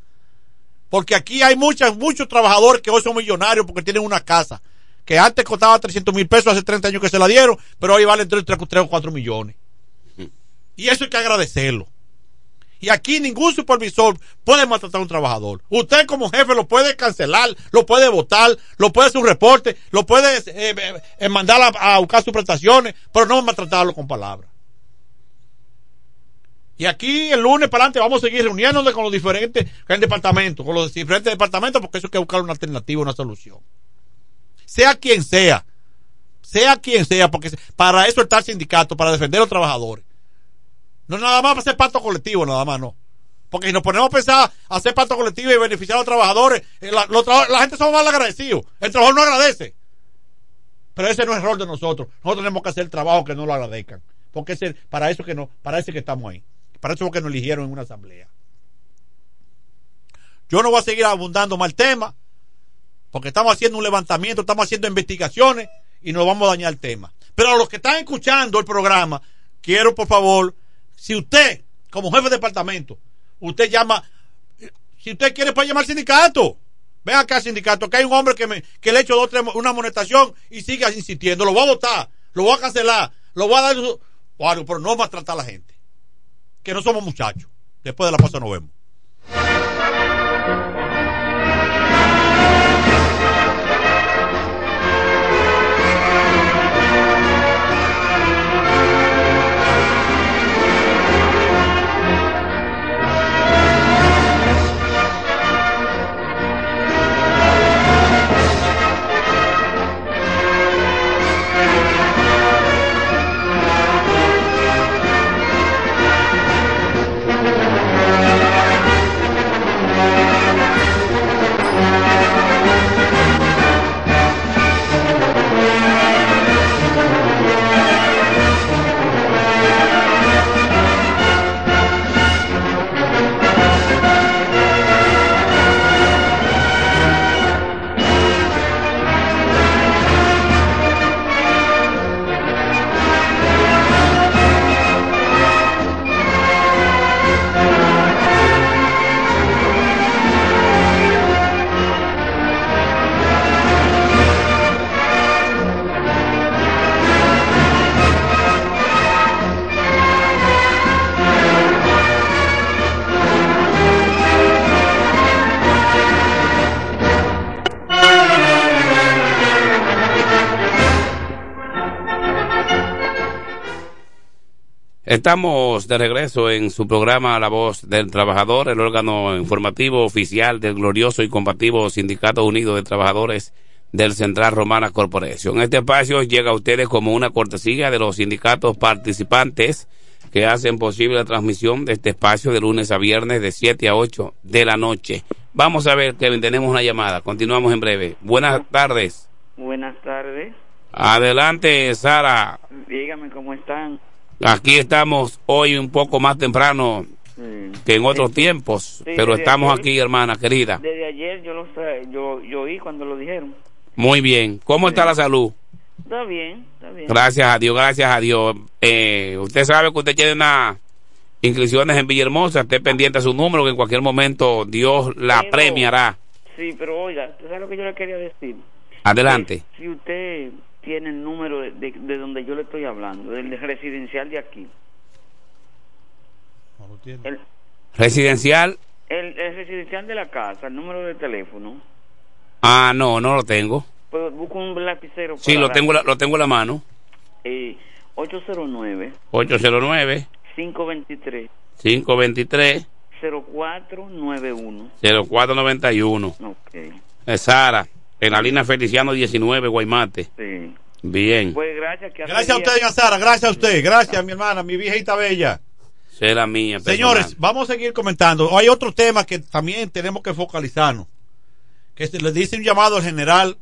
Porque aquí hay muchas, muchos trabajadores que hoy son millonarios porque tienen una casa que antes costaba 300 mil pesos, hace 30 años que se la dieron, pero hoy vale entre 3, o 4 millones. Y eso hay que agradecerlo. Y aquí ningún supervisor puede maltratar a un trabajador. Usted como jefe lo puede cancelar, lo puede votar, lo puede hacer un reporte, lo puede eh, eh, eh, mandar a, a, buscar sus prestaciones, pero no maltratarlo con palabras. Y aquí el lunes para adelante vamos a seguir reuniéndonos con los diferentes departamentos, con los diferentes departamentos, porque eso hay que buscar una alternativa, una solución. Sea quien sea, sea quien sea, porque para eso está el sindicato, para defender a los trabajadores. No nada más hacer pacto colectivo, nada más no. Porque si nos ponemos a pensar hacer pacto colectivo y beneficiar a los trabajadores, eh, la, gente somos mal agradecidos. El trabajador no agradece. Pero ese no es el rol de nosotros. Nosotros tenemos que hacer el trabajo que no lo agradezcan. Porque es para eso que no, para eso que estamos ahí. Para eso es que nos eligieron en una asamblea. Yo no voy a seguir abundando mal tema, porque estamos haciendo un levantamiento, estamos haciendo investigaciones y nos vamos a dañar el tema. Pero a los que están escuchando el programa, quiero por favor si usted, como jefe de departamento, usted llama, si usted quiere puede llamar al sindicato. Ven acá sindicato, que hay un hombre que, me, que le ha hecho dos, una amonestación y sigue insistiendo. Lo voy a votar, lo voy a cancelar, lo voy a dar. Bueno, pero no va a tratar la gente. Que no somos muchachos. Después de la pausa nos vemos. Estamos de regreso en su programa La Voz del Trabajador, el órgano informativo oficial del glorioso y combativo Sindicato Unido de Trabajadores del Central Romana Corporation. Este espacio llega a ustedes como una cortesía de los sindicatos participantes que hacen posible la transmisión de este espacio de lunes a viernes de 7 a 8 de la noche. Vamos a ver, Kevin, tenemos una llamada. Continuamos en breve. Buenas tardes. Buenas tardes. Adelante, Sara. Dígame cómo están. Aquí estamos hoy un poco más temprano que en otros tiempos, pero estamos aquí, hermana querida. Desde ayer yo lo yo, yo oí cuando lo dijeron. Muy bien. ¿Cómo está la salud? Está bien, está bien. Gracias a Dios, gracias a Dios. Eh, usted sabe que usted tiene unas inscripciones en Villahermosa, esté pendiente a su número, que en cualquier momento Dios la premiará. Sí, pero oiga, ¿usted sabe lo que yo le quería decir? Adelante. si usted tiene el número de, de, donde yo le estoy hablando, del residencial de aquí. El, residencial. El, residencial de la casa, el número de teléfono. Ah, no, no lo tengo. Pues busco un lapicero. Sí, lo tengo, lo tengo en la mano. Eh, 809. 809. 523. 523. 0491. 0491. Ok. Es Sara. En la línea Feliciano 19, Guaymate. Sí. Bien. Pues gracias. Que gracias a usted, doña Sara. Gracias a usted. Gracias, mi hermana, mi viejita bella. Será mía. Personal. Señores, vamos a seguir comentando. Hay otro tema que también tenemos que focalizarnos. Que se le dice un llamado al general,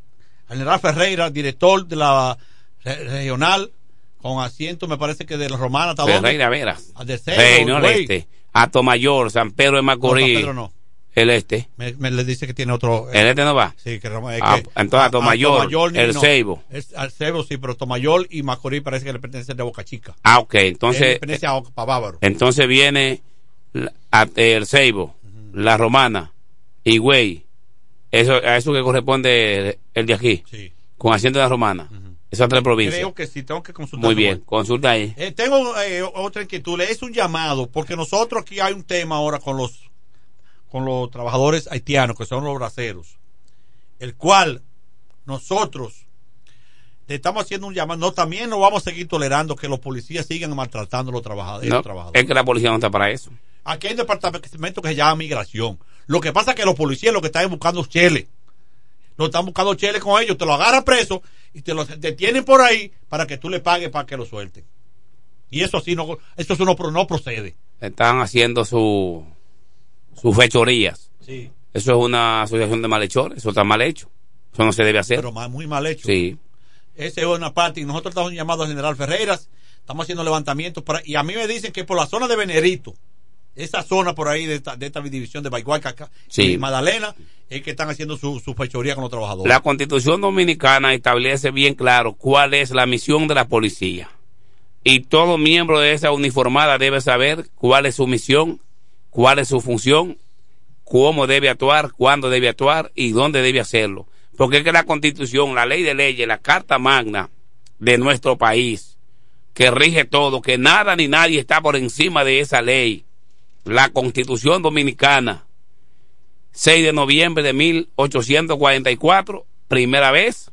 al general Ferreira, director de la regional, con asiento, me parece que de la Romana. Ferreira Veras. De Cero, no este. Ato Mayor, San Pedro de Macorís. No, San Pedro no. El este. Me, me, le dice que tiene otro. ¿El este no va? Sí, que, es ah, que entonces a Tomayor, el no, Ceibo. Es, al Ceibo sí, pero Tomayor y Macorís parece que le pertenecen de Boca Chica. Ah, ok. Entonces. Él pertenece a, a Bávaro. Entonces viene a, el Ceibo, uh -huh. la Romana, Higüey. Eso, a eso que corresponde el de aquí. Sí. Con Hacienda de la Romana. Esas tres provincias. Creo que sí, tengo que consultar. Muy bien, consulta ahí. Eh, tengo eh, otra inquietud, es un llamado, porque nosotros aquí hay un tema ahora con los con los trabajadores haitianos, que son los braceros, el cual nosotros le estamos haciendo un llamado, no, también no vamos a seguir tolerando que los policías sigan maltratando a los trabajadores. No, los trabajadores. es que la policía no está para eso. Aquí hay un departamento que se llama migración. Lo que pasa es que los policías lo que están es buscando chele. No están buscando chele con ellos, te lo agarran preso y te lo detienen por ahí para que tú le pagues para que lo suelten. Y eso así no, eso no, no procede. Están haciendo su, sus fechorías. Sí. Eso es una asociación de malhechores, eso está mal hecho. Eso no se debe hacer. Pero muy mal hecho. Sí. Esa es una parte. Y nosotros estamos llamando al general Ferreras, estamos haciendo levantamientos. Para, y a mí me dicen que por la zona de Venerito, esa zona por ahí de esta, de esta división de Baiguaca Sí. y Magdalena, es que están haciendo su, su fechoría con los trabajadores. La constitución dominicana establece bien claro cuál es la misión de la policía. Y todo miembro de esa uniformada debe saber cuál es su misión, cuál es su función, cómo debe actuar, cuándo debe actuar y dónde debe hacerlo. Porque es que la constitución, la ley de leyes, la carta magna de nuestro país, que rige todo, que nada ni nadie está por encima de esa ley. La constitución dominicana 6 de noviembre de 1844, primera vez,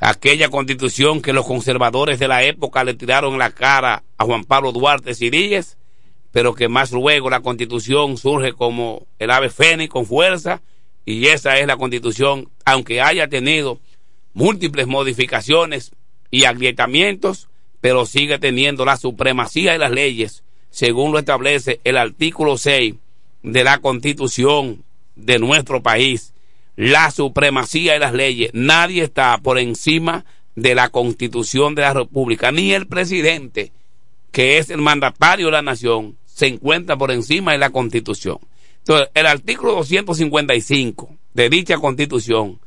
aquella constitución que los conservadores de la época le tiraron la cara a Juan Pablo Duarte Siríes, pero que más luego la constitución surge como el ave fénix con fuerza, y esa es la constitución, aunque haya tenido múltiples modificaciones y agrietamientos, pero sigue teniendo la supremacía de las leyes, según lo establece el artículo 6 de la constitución de nuestro país, la supremacía de las leyes. Nadie está por encima de la constitución de la República, ni el presidente, que es el mandatario de la nación, se encuentra por encima de la constitución. Entonces, el artículo 255 de dicha constitución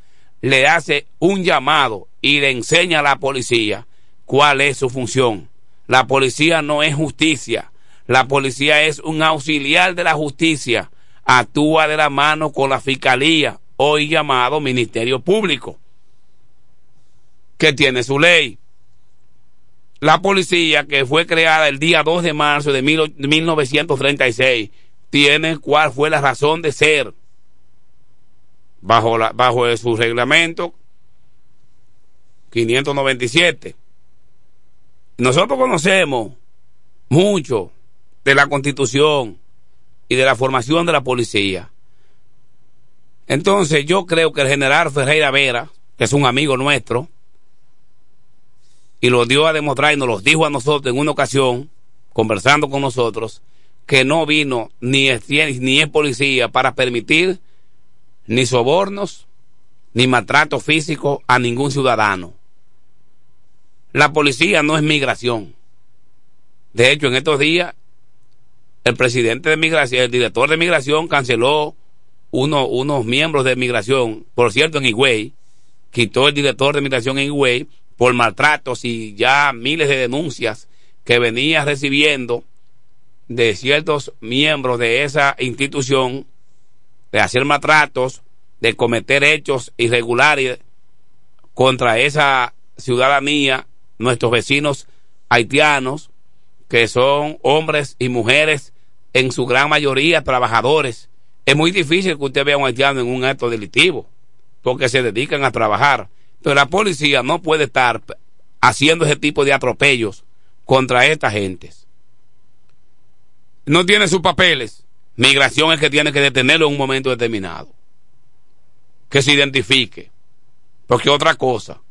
le hace un llamado y le enseña a la policía cuál es su función. La policía no es justicia, la policía es un auxiliar de la justicia, actúa de la mano con la fiscalía, hoy llamado Ministerio Público, que tiene su ley. La policía, que fue creada el día 2 de marzo de mil- 1936, tiene cuál fue la razón de ser bajo, la, bajo su reglamento 597. Nosotros conocemos mucho de la constitución y de la formación de la policía. Entonces yo creo que el general Ferreira Vera, que es un amigo nuestro, y lo dio a demostrar y nos lo dijo a nosotros en una ocasión, conversando con nosotros, que no vino ni es, ni es policía para permitir ni sobornos ni maltrato físico a ningún ciudadano. La policía no es migración. De hecho, en estos días, el presidente de migración, el director de migración canceló uno, unos miembros de migración, por cierto, en Higüey, quitó el director de migración en Higüey por maltratos y ya miles de denuncias que venía recibiendo de ciertos miembros de esa institución de hacer maltratos, de cometer hechos irregulares contra esa ciudadanía, nuestros vecinos haitianos, que son hombres y mujeres, en su gran mayoría trabajadores. Es muy difícil que usted vea a un haitiano en un acto delictivo, porque se dedican a trabajar. Pero la policía no puede estar haciendo ese tipo de atropellos contra estas gentes. No tiene sus papeles. Migración es que tiene que detenerlo en un momento determinado. Que se identifique. Porque otra cosa.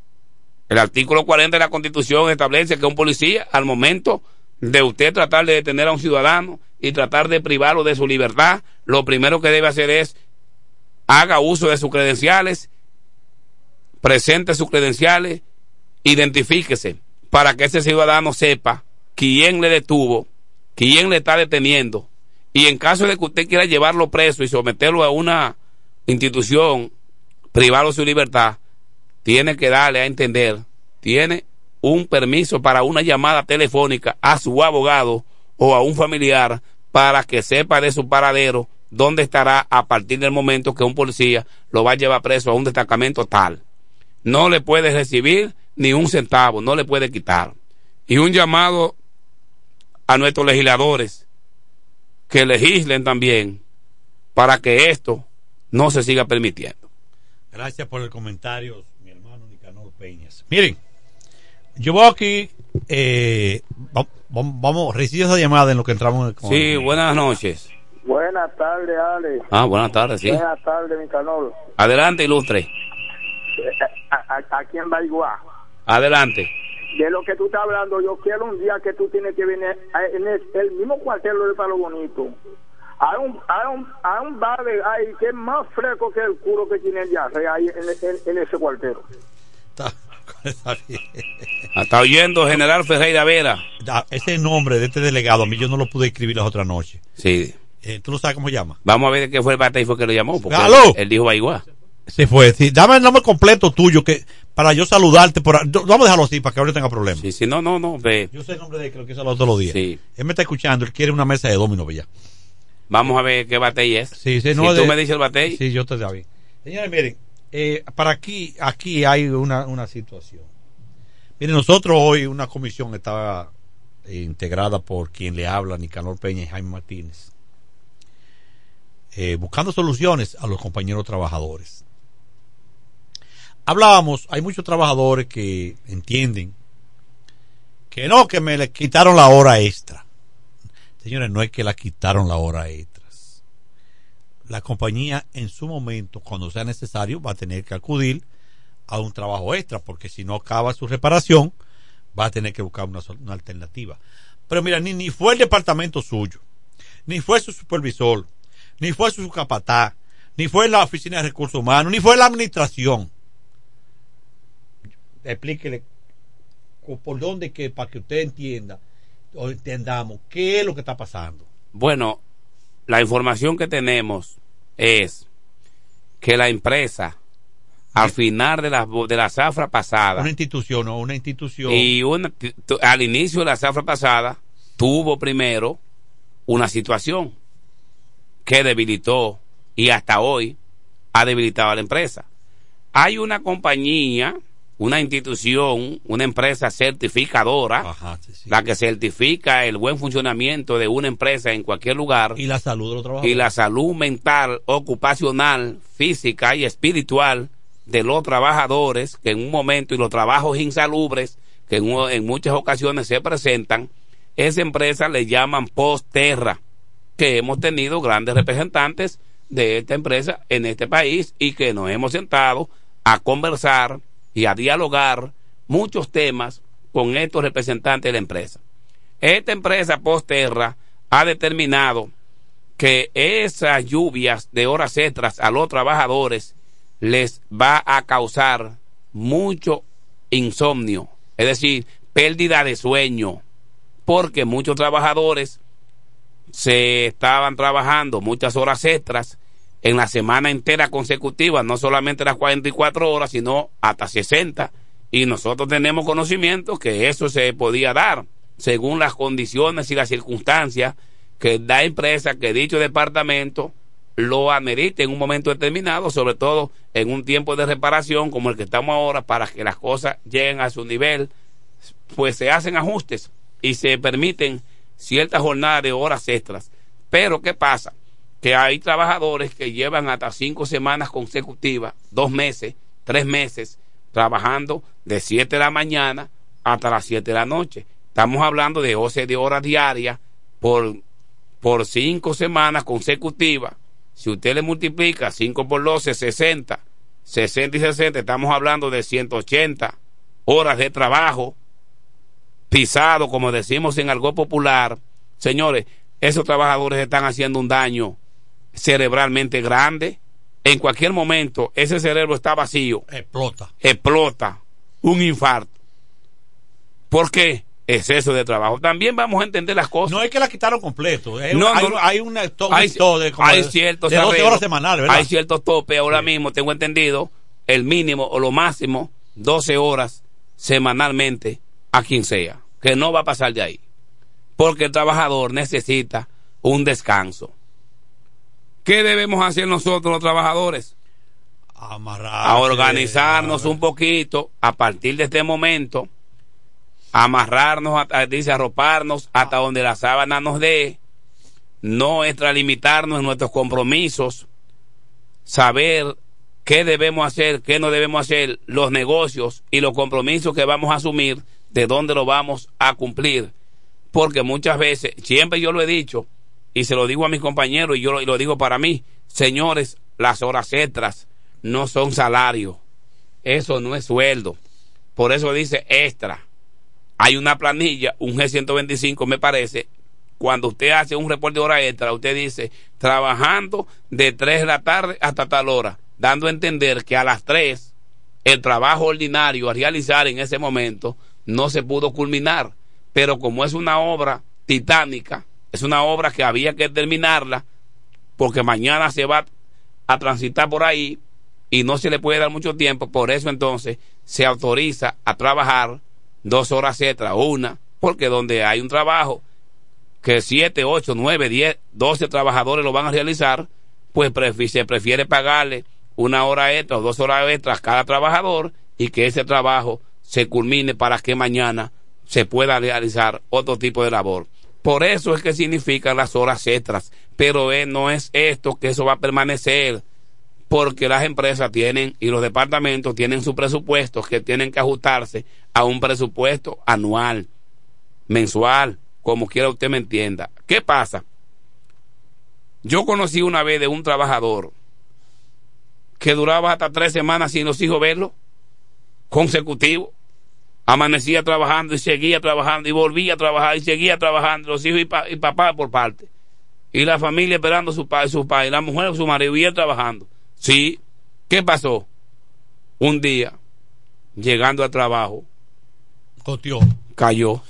El artículo 40 de la Constitución establece que un policía, al momento de usted tratar de detener a un ciudadano y tratar de privarlo de su libertad, lo primero que debe hacer es haga uso de sus credenciales, presente sus credenciales, identifíquese para que ese ciudadano sepa quién le detuvo, quién le está deteniendo y en caso de que usted quiera llevarlo preso y someterlo a una institución, privarlo de su libertad, tiene que darle a entender, tiene un permiso para una llamada telefónica a su abogado o a un familiar para que sepa de su paradero dónde estará a partir del momento que un policía lo va a llevar preso a un destacamento tal. No le puede recibir ni un centavo, no le puede quitar. Y un llamado a nuestros legisladores que legislen también para que esto no se siga permitiendo. Gracias por el comentario, mi hermano Nicanor Peñas. Miren, yo voy aquí, eh, va- va- vamos, recibe esa llamada en lo que entramos. con- Sí, buenas noches. Buenas tardes, Ale. Ah, buenas tardes, sí. Buenas tardes, mi canal. Adelante, ilustre. A- Aquí en Baigua. Adelante. De lo que tú estás hablando, yo quiero un día que tú tienes que venir a- en el, el mismo cuartel de Palo Bonito. Hay un, hay un, hay un bar de ahí que es más fresco que el culo que tiene el Yarre ahí en, en- en ese cuartel. Está bien. Ah, Está oyendo General Ferreira Vera. Ese nombre de este delegado, a mí yo no lo pude escribir las otras noches. Sí. Eh, ¿Tú no sabes cómo se llama? Vamos a ver qué fue el batey fue que lo llamó. Porque ¡Aló! Él, él dijo Baigua. Se fue. Sí, dame el nombre completo tuyo que para yo saludarte. Por, vamos a dejarlo así para que ahora tenga problemas. Sí, sí, no, no, no. Ve. Yo sé el nombre de él, creo que es los todos los días. Sí. Él me está escuchando, él quiere una mesa de domino, ya. Vamos a ver qué batey es. Sí, sí, si no, tú de- me dices el batey. Sí, yo te da bien. Señores, miren, eh, para aquí, aquí hay una, una situación. Miren, nosotros hoy una comisión estaba eh, integrada por quien le habla, Nicanor Peña y Jaime Martínez, eh, buscando soluciones a los compañeros trabajadores. Hablábamos, hay muchos trabajadores que entienden que no, que me le quitaron la hora extra. Señores, no es que la quitaron la hora extra la compañía en su momento, cuando sea necesario, va a tener que acudir a un trabajo extra, porque si no acaba su reparación, va a tener que buscar una, una alternativa. Pero mira, ni, ni fue el departamento suyo, ni fue su supervisor, ni fue su capataz, ni fue la oficina de recursos humanos, ni fue la administración. Explíquele por dónde que, para que usted entienda o entendamos qué es lo que está pasando. Bueno, la información que tenemos es que la empresa, al final de la, de la zafra pasada, Una institución o una institución. y una- al inicio de la zafra pasada, tuvo primero una situación que debilitó y hasta hoy ha debilitado a la empresa. Hay una compañía, una institución, una empresa certificadora, la que certifica el buen funcionamiento de una empresa en cualquier lugar. Y la salud de los trabajadores. Y la salud mental, ocupacional, física y espiritual de los trabajadores, que en un momento, y los trabajos insalubres, que en, en muchas ocasiones se presentan, esa empresa le llaman Posterra, que hemos tenido grandes representantes de esta empresa en este país y que nos hemos sentado a conversar y a dialogar muchos temas con estos representantes de la empresa. Esta empresa Posterra ha determinado que esas lluvias de horas extras a los trabajadores les va a causar mucho insomnio, es decir, pérdida de sueño, porque muchos trabajadores se estaban trabajando muchas horas extras en la semana entera consecutiva, no solamente las 44 horas, sino hasta 60. Y nosotros tenemos conocimiento que eso se podía dar según las condiciones y las circunstancias que da empresa, que dicho departamento lo amerite en un momento determinado, sobre todo en un tiempo de reparación como el que estamos ahora, para que las cosas lleguen a su nivel, pues se hacen ajustes y se permiten ciertas jornadas de horas extras. Pero ¿qué pasa? Que hay trabajadores que llevan hasta cinco semanas consecutivas, dos meses, tres meses, trabajando de 7 de la mañana hasta las 7 de la noche. Estamos hablando de 12 de horas diarias por, por cinco semanas consecutivas. Si usted le multiplica 5 por 12, 60, 60 y 60, estamos hablando de 180 horas de trabajo pisado, como decimos en algo popular. Señores, esos trabajadores están haciendo un daño cerebralmente grande. En cualquier momento, ese cerebro está vacío. Explota. Explota. Un infarto. ¿Por qué? Exceso de trabajo. También vamos a entender las cosas. No es que la quitaron completo. Hay, No, hay, no, hay to- hay, un to- de, como hay ciertos de 12 arreglos, horas semanales, ¿verdad? Hay ciertos topes. Ahora mismo tengo entendido el mínimo o lo máximo 12 horas semanalmente a quien sea. Que no va a pasar de ahí. Porque el trabajador necesita un descanso. ¿Qué debemos hacer nosotros los trabajadores? a organizarnos un poquito a partir de este momento, amarrarnos, a- dice arroparnos hasta donde la sábana nos dé, no extralimitarnos en nuestros compromisos, saber qué debemos hacer, qué no debemos hacer, los negocios y los compromisos que vamos a asumir, de dónde lo vamos a cumplir. Porque muchas veces, siempre yo lo he dicho, y se lo digo a mis compañeros, y yo lo, y lo digo para mí, señores, las horas extras no son salario, eso no es sueldo. Por eso dice extra. Hay una planilla, un G125 me parece, cuando usted hace un reporte de hora extra, usted dice, trabajando de 3 de la tarde hasta tal hora, dando a entender que a las 3 el trabajo ordinario a realizar en ese momento no se pudo culminar. Pero como es una obra titánica, es una obra que había que terminarla, porque mañana se va a transitar por ahí y no se le puede dar mucho tiempo, por eso entonces se autoriza a trabajar dos horas extra, una, porque donde hay un trabajo que 7, 8, 9, 10, 12 trabajadores lo van a realizar, pues se prefiere pagarle una hora extra o dos horas extras a cada trabajador y que ese trabajo se culmine para que mañana se pueda realizar otro tipo de labor. Por eso es que significan las horas extras, pero no es esto que eso va a permanecer, porque las empresas tienen y los departamentos tienen sus presupuestos que tienen que ajustarse a un presupuesto anual, mensual, como quiera usted me entienda. ¿Qué pasa? Yo conocí una vez de un trabajador que duraba hasta tres semanas sin los hijos verlo, consecutivo. Amanecía trabajando y seguía trabajando y volvía a trabajar y seguía trabajando, los hijos y, pa- y papá por parte. Y la familia esperando a su padre, su padre, la mujer, su marido, y él trabajando. Sí, ¿qué pasó? Un día, llegando al trabajo, Cotió. cayó.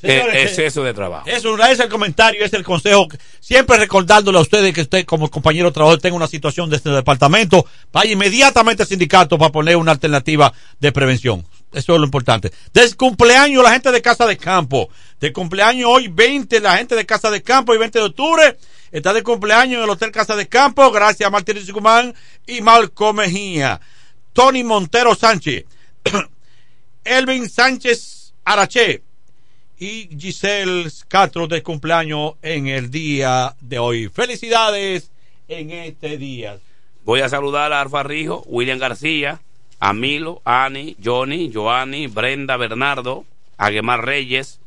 Señores, Eh, exceso de trabajo. Eso es el comentario, es el consejo. Siempre recordándole a ustedes que usted como compañero de trabajo tenga una situación de este departamento, vaya inmediatamente al sindicato para poner una alternativa de prevención. Eso es lo importante. Del cumpleaños la gente de Casa de Campo. De cumpleaños hoy 20 la gente de Casa de Campo y 20 de octubre. Está de cumpleaños en el Hotel Casa de Campo. Gracias a Martínez Guzmán y Malco Mejía. Tony Montero Sánchez. Elvin Sánchez Araché y Giselle Castro de cumpleaños en el día de hoy. Felicidades en este día. Voy a saludar a Alfa Rijo, William García, a Milo, Ani, Johnny, Joanny, Brenda Bernardo, a Guemar Reyes,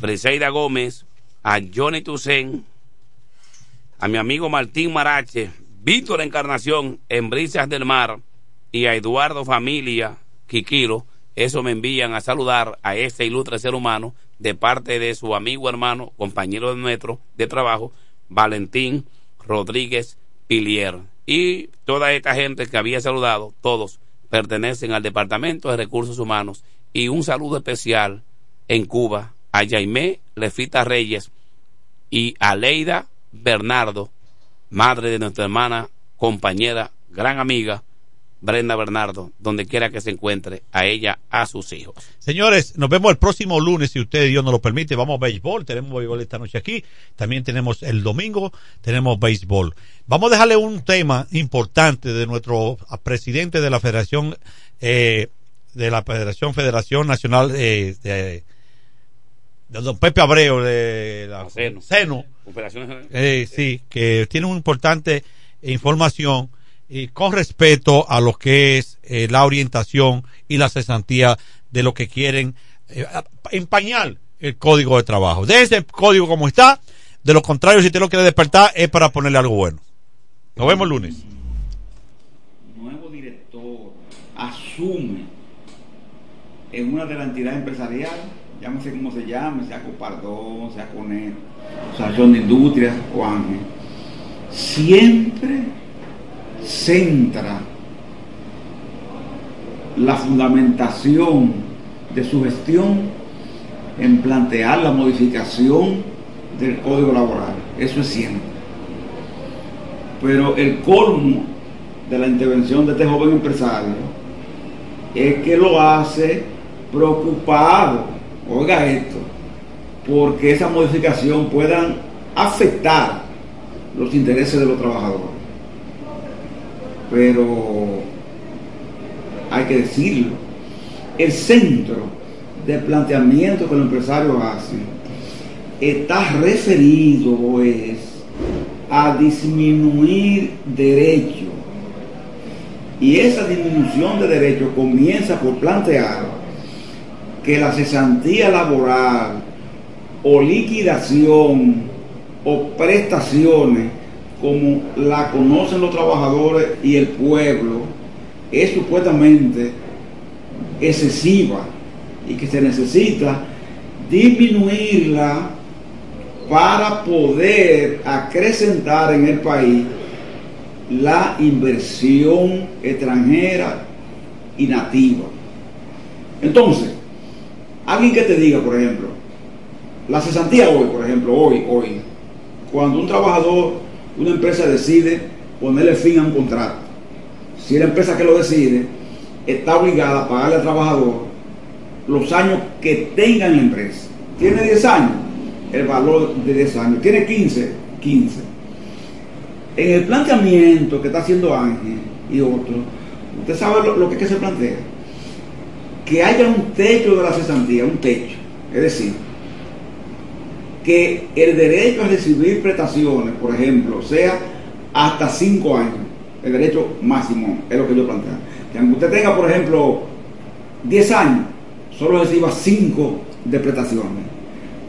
Briseida Gómez, a Johnny Tucen, a mi amigo Martín Marache, Víctor Encarnación en Brisas del Mar y a Eduardo Familia Quiquilo. Eso me envían a saludar a este ilustre ser humano de parte de su amigo hermano, compañero de nuestro de trabajo, Valentín Rodríguez Pilier. Y toda esta gente que había saludado, todos pertenecen al Departamento de Recursos Humanos. Y un saludo especial en Cuba a Jaime Lefita Reyes y a Leida Bernardo, madre de nuestra hermana, compañera, gran amiga, Brenda Bernardo, donde quiera que se encuentre, a ella, a sus hijos. Señores, nos vemos el próximo lunes, si usted y Dios nos lo permite. Vamos a béisbol, tenemos béisbol esta noche aquí. También tenemos el domingo, tenemos béisbol. Vamos a dejarle un tema importante de nuestro presidente de la Federación, eh, de la Federación Federación Nacional eh, de, de don Pepe Abreu de la Seno. Eh, sí, que tiene una importante información y con respeto a lo que es eh, la orientación y la cesantía de lo que quieren eh, empañar el código de trabajo. Desde el código como está, de lo contrario, si usted lo quiere despertar, es para ponerle algo bueno. Nos vemos lunes. nuevo director asume en una de las entidades empresariales, llámese como se llame, sea Copardón, sea Conet, Asociación de Industrias o Ángel, siempre centra la fundamentación de su gestión en plantear la modificación del código laboral. Eso es siempre. Pero el colmo de la intervención de este joven empresario es que lo hace preocupado, oiga esto, porque esa modificación puedan afectar los intereses de los trabajadores. Pero hay que decirlo. El centro de planteamiento que los empresarios hacen está referido es a disminuir derechos. Y esa disminución de derechos comienza por plantear que la cesantía laboral o liquidación o prestaciones como la conocen los trabajadores y el pueblo es supuestamente excesiva y que se necesita disminuirla para poder acrecentar en el país la inversión extranjera y nativa. Entonces, alguien que te diga, por ejemplo, la cesantía hoy, por ejemplo, hoy, hoy, cuando un trabajador, una empresa decide ponerle fin a un contrato, si la empresa que lo decide está obligada a pagarle al trabajador los años que tenga en la empresa. Tiene 10 años, el valor de 10 años. Tiene 15, 15. En el planteamiento que está haciendo Ángel y otros, usted sabe lo, lo que, es que se plantea. Que haya un techo de la cesantía, un techo. Es decir, que el derecho a recibir prestaciones, por ejemplo, sea hasta 5 años. El derecho máximo es lo que yo planteo. Que aunque usted tenga, por ejemplo, 10 años, solo reciba 5 de prestaciones.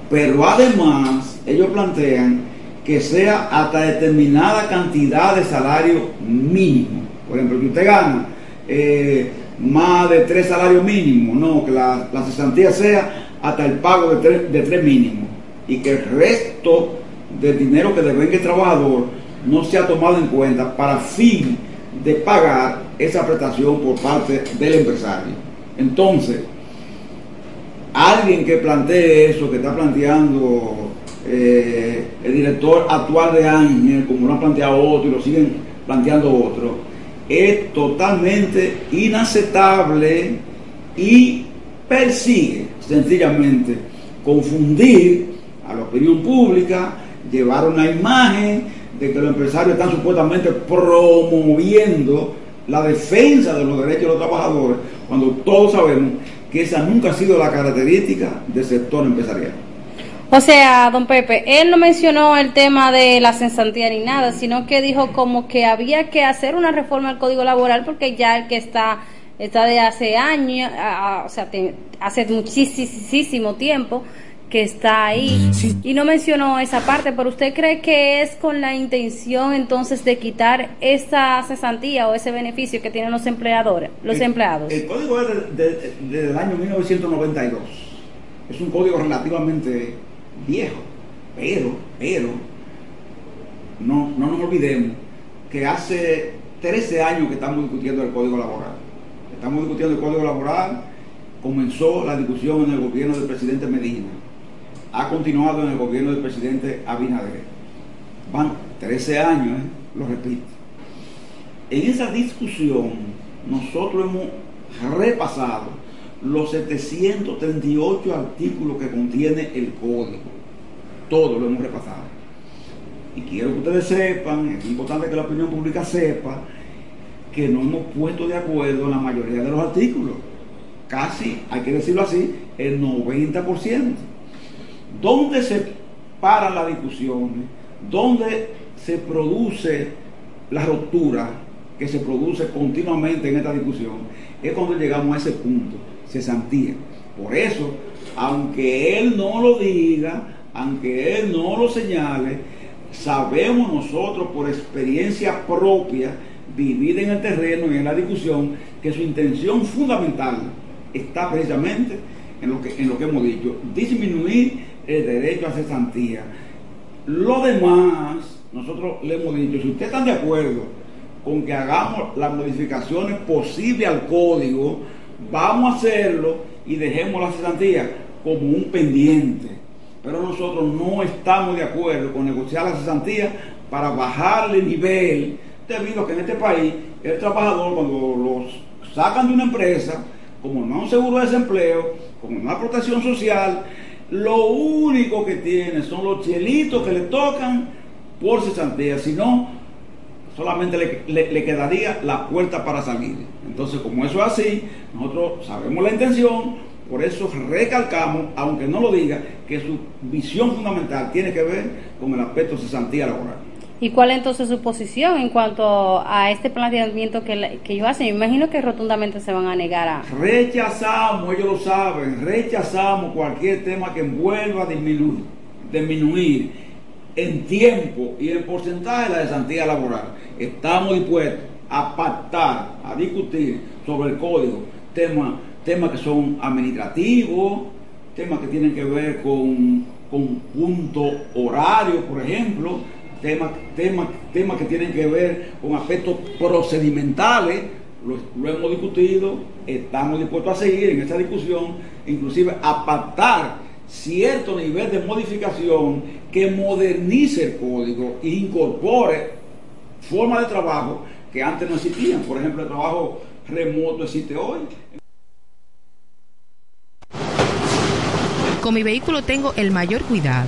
Pero además, ellos plantean que sea hasta determinada cantidad de salario mínimo. Por ejemplo, que usted gana eh, más de tres salarios mínimos, no, que la, la cesantía sea hasta el pago de tres, de tres mínimos y que el resto del dinero que devenga el trabajador no se ha tomado en cuenta para fin de pagar esa prestación por parte del empresario. Entonces, alguien que plantee eso, que está planteando eh, el director actual de Ángel, como lo han planteado otro y lo siguen planteando otros, es totalmente inaceptable y persigue sencillamente confundir a la opinión pública, llevar una imagen de que los empresarios están supuestamente promoviendo la defensa de los derechos de los trabajadores, cuando todos sabemos que esa nunca ha sido la característica del sector empresarial. O sea, don Pepe, él no mencionó el tema de la cesantía ni nada, sino que dijo como que había que hacer una reforma al Código Laboral porque ya el que está está de hace años, o sea, hace muchísimo tiempo que está ahí. Y no mencionó esa parte, pero ¿usted cree que es con la intención entonces de quitar esa cesantía o ese beneficio que tienen los empleadores, los empleados? El código es del año 1992. Es un código relativamente viejo, pero, pero, no, no nos olvidemos que hace 13 años que estamos discutiendo el código laboral. Estamos discutiendo el código laboral, comenzó la discusión en el gobierno del presidente Medina ha continuado en el gobierno del presidente Abinader. Van 13 años, ¿eh? lo repito. En esa discusión nosotros hemos repasado los 738 artículos que contiene el código. Todo lo hemos repasado. Y quiero que ustedes sepan, es importante que la opinión pública sepa, que no hemos puesto de acuerdo en la mayoría de los artículos. Casi, hay que decirlo así, el 90%. ¿Dónde se para la discusión? ¿Dónde se produce la ruptura que se produce continuamente en esta discusión? Es cuando llegamos a ese punto, cesantía. Por eso, aunque él no lo diga, aunque él no lo señale, sabemos nosotros por experiencia propia, vivida en el terreno y en la discusión, que su intención fundamental está precisamente en lo que, en lo que hemos dicho, disminuir el derecho a cesantía. Lo demás, nosotros le hemos dicho, si ustedes están de acuerdo con que hagamos las modificaciones posibles al código, vamos a hacerlo y dejemos la cesantía como un pendiente. Pero nosotros no estamos de acuerdo con negociar la cesantía para bajarle el nivel, debido a que en este país el trabajador cuando los sacan de una empresa, como no un seguro de desempleo, como no hay protección social, lo único que tiene son los chelitos que le tocan por cesantía, si no, solamente le, le- quedaría la puerta para salir. Entonces, como eso es así, nosotros sabemos la intención, por eso recalcamos, aunque no lo diga, que su visión fundamental tiene que ver con el aspecto de cesantía laboral. ¿Y cuál es entonces su posición en cuanto a este planteamiento que, que ellos hacen? Me imagino que rotundamente se van a negar a... Rechazamos, ellos lo saben, rechazamos cualquier tema que envuelva disminuir, disminuir en tiempo y en porcentaje la cesantía laboral. Estamos dispuestos a pactar, a discutir sobre el código, temas temas que son administrativos, temas que tienen que ver con, con punto horario, por ejemplo, temas, temas, temas que tienen que ver con aspectos procedimentales, lo, lo hemos discutido, estamos dispuestos a seguir en esta discusión, inclusive a pactar cierto nivel de modificación que modernice el código e incorpore formas de trabajo que antes no existían. Por ejemplo, el trabajo remoto existe hoy. Con mi vehículo tengo el mayor cuidado.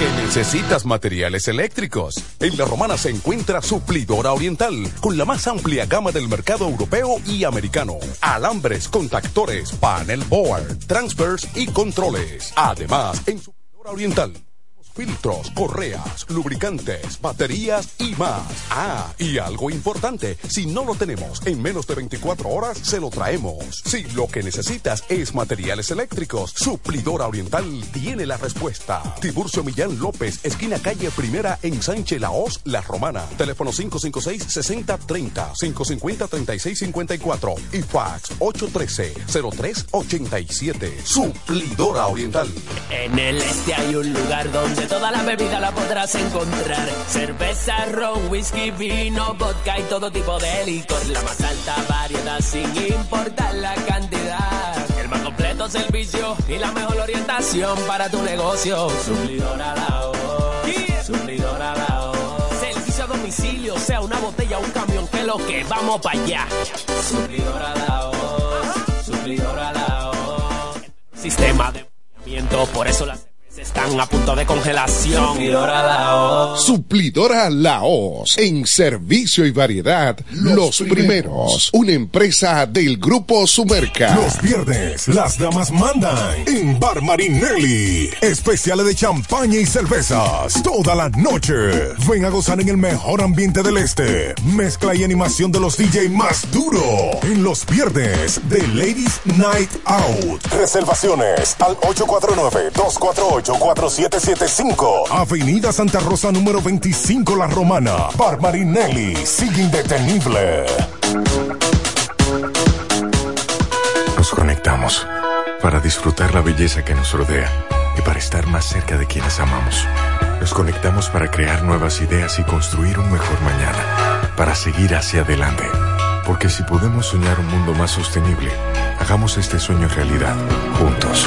Que necesitas materiales eléctricos. En La Romana se encuentra Suplidora Oriental, con la más amplia gama del mercado europeo y americano. Alambres, contactores, panel board, transfers y controles. Además, en Suplidora Oriental filtros, correas, lubricantes, baterías y más. Ah, y algo importante, si no lo tenemos en menos de 24 horas, se lo traemos. Si lo que necesitas es materiales eléctricos, Suplidora Oriental tiene la respuesta. Tiburcio Millán López, esquina calle Primera en Sánchez Laos, La Romana. Teléfono 556-6030, 550-3654 y fax 813-0387. Suplidora Oriental. En el este hay un lugar donde toda la bebida la podrás encontrar. Cerveza, ron, whisky, vino, vodka y todo tipo de licor. La más alta variedad sin importar la cantidad. El más completo servicio y la mejor orientación para tu negocio. Suplidora la voz. Suplidora la voz. Servicio a domicilio, sea una botella o un camión, que lo que vamos para allá. Suplidora la voz. Suplidora la voz. Sistema de por eso las están a punto de congelación. Suplidora Laos. Suplidora Laos. En servicio y variedad, los, primeros. Una empresa del Grupo Sumerca. Los viernes, las damas mandan en Bar Marinelli. Especiales de champaña y cervezas. Toda la noche. Ven a gozar en el mejor ambiente del este. Mezcla y animación de los DJ más duro. En los viernes de Ladies Night Out. Reservaciones al 849-248-4775. Avenida Santa Rosa número 25 La Romana. Bar Marinelli. Sigue indetenible. Nos conectamos para disfrutar la belleza que nos rodea y para estar más cerca de quienes amamos. Nos conectamos para crear nuevas ideas y construir un mejor mañana, para seguir hacia adelante. Porque si podemos soñar un mundo más sostenible, hagamos este sueño realidad, juntos.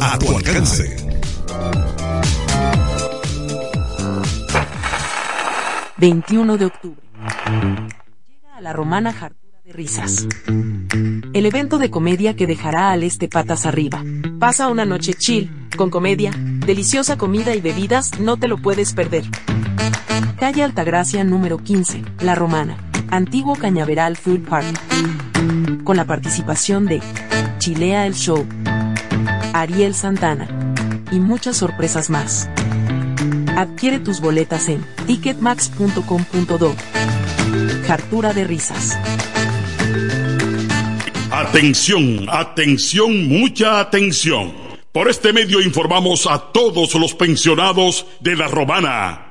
a tu alcance. 21 de octubre. Llega a la romana Hartura de Risas. El evento de comedia que dejará al este patas arriba. Pasa una noche chill, con comedia, deliciosa comida y bebidas, no te lo puedes perder. Calle Altagracia número 15, La Romana. Antiguo Cañaveral Food Park. Con la participación de Chilea el Show, Ariel Santana y muchas sorpresas más. Adquiere tus boletas en ticketmax.com.do. Hartura de risas. Atención, atención, mucha atención. Por este medio informamos a todos los pensionados de La Romana,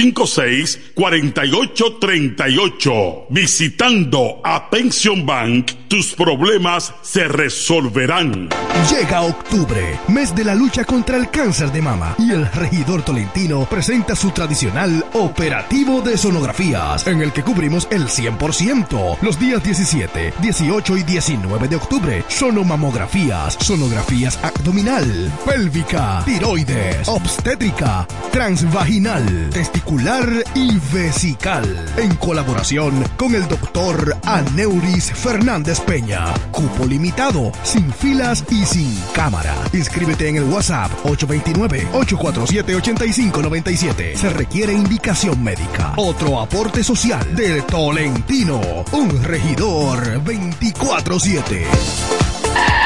809-556-4838. Visitando a Pension Bank, tus problemas se resolverán. Llega octubre, mes de la lucha contra el cáncer de mama, y el regidor tolentino presenta su tradicional operativo de sonografías, en el que cubrimos el 100%. Los días 17, 18 y 19 de octubre, sonomamografías, sonografías abdominal, pélvica, tiroides, obstétrica, transvaginal, testicular y vesical, en colaboración con el doctor Aneuris Fernández Peña. Cupo limitado, sin filas y sin cámara. Inscríbete en el WhatsApp 829-847-8597. Se requiere indicación médica. Otro aporte social del Tolentino. Un regidor 24-7.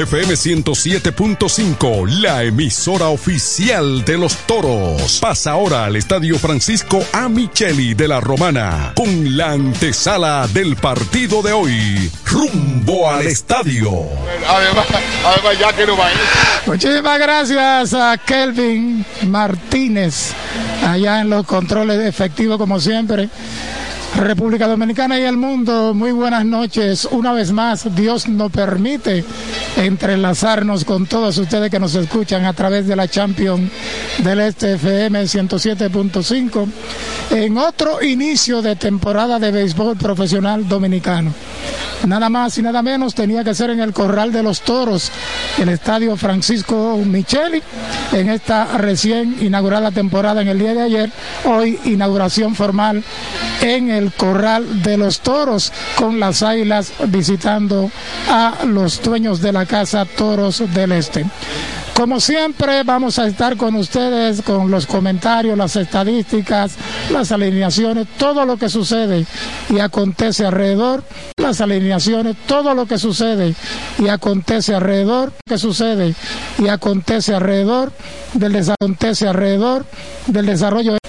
FM 107.5, la emisora oficial de los toros. Pasa ahora al Estadio Francisco A. Micheli de la Romana con la antesala del partido de hoy. Rumbo al estadio. Además, además ya que no va a ir. Muchísimas gracias a Kelvin Martínez, allá en los controles de efectivo como siempre. República Dominicana y el mundo, muy buenas noches. Una vez más, Dios nos permite entrelazarnos con todos ustedes que nos escuchan a través de la Champion del Este FM 107.5 en otro inicio de temporada de béisbol profesional dominicano. Nada más y nada menos tenía que ser en el Corral de los Toros, el Estadio Francisco Micheli, en esta recién inaugurada temporada en el día de ayer. Hoy inauguración formal en Corral de los Toros, con las Águilas visitando a los dueños de la casa Toros del Este. Como siempre, vamos a estar con ustedes con los comentarios, las estadísticas, las alineaciones, todo lo que sucede y acontece alrededor, las alineaciones, todo lo que sucede y acontece alrededor, que sucede y acontece alrededor del acontece alrededor del desarrollo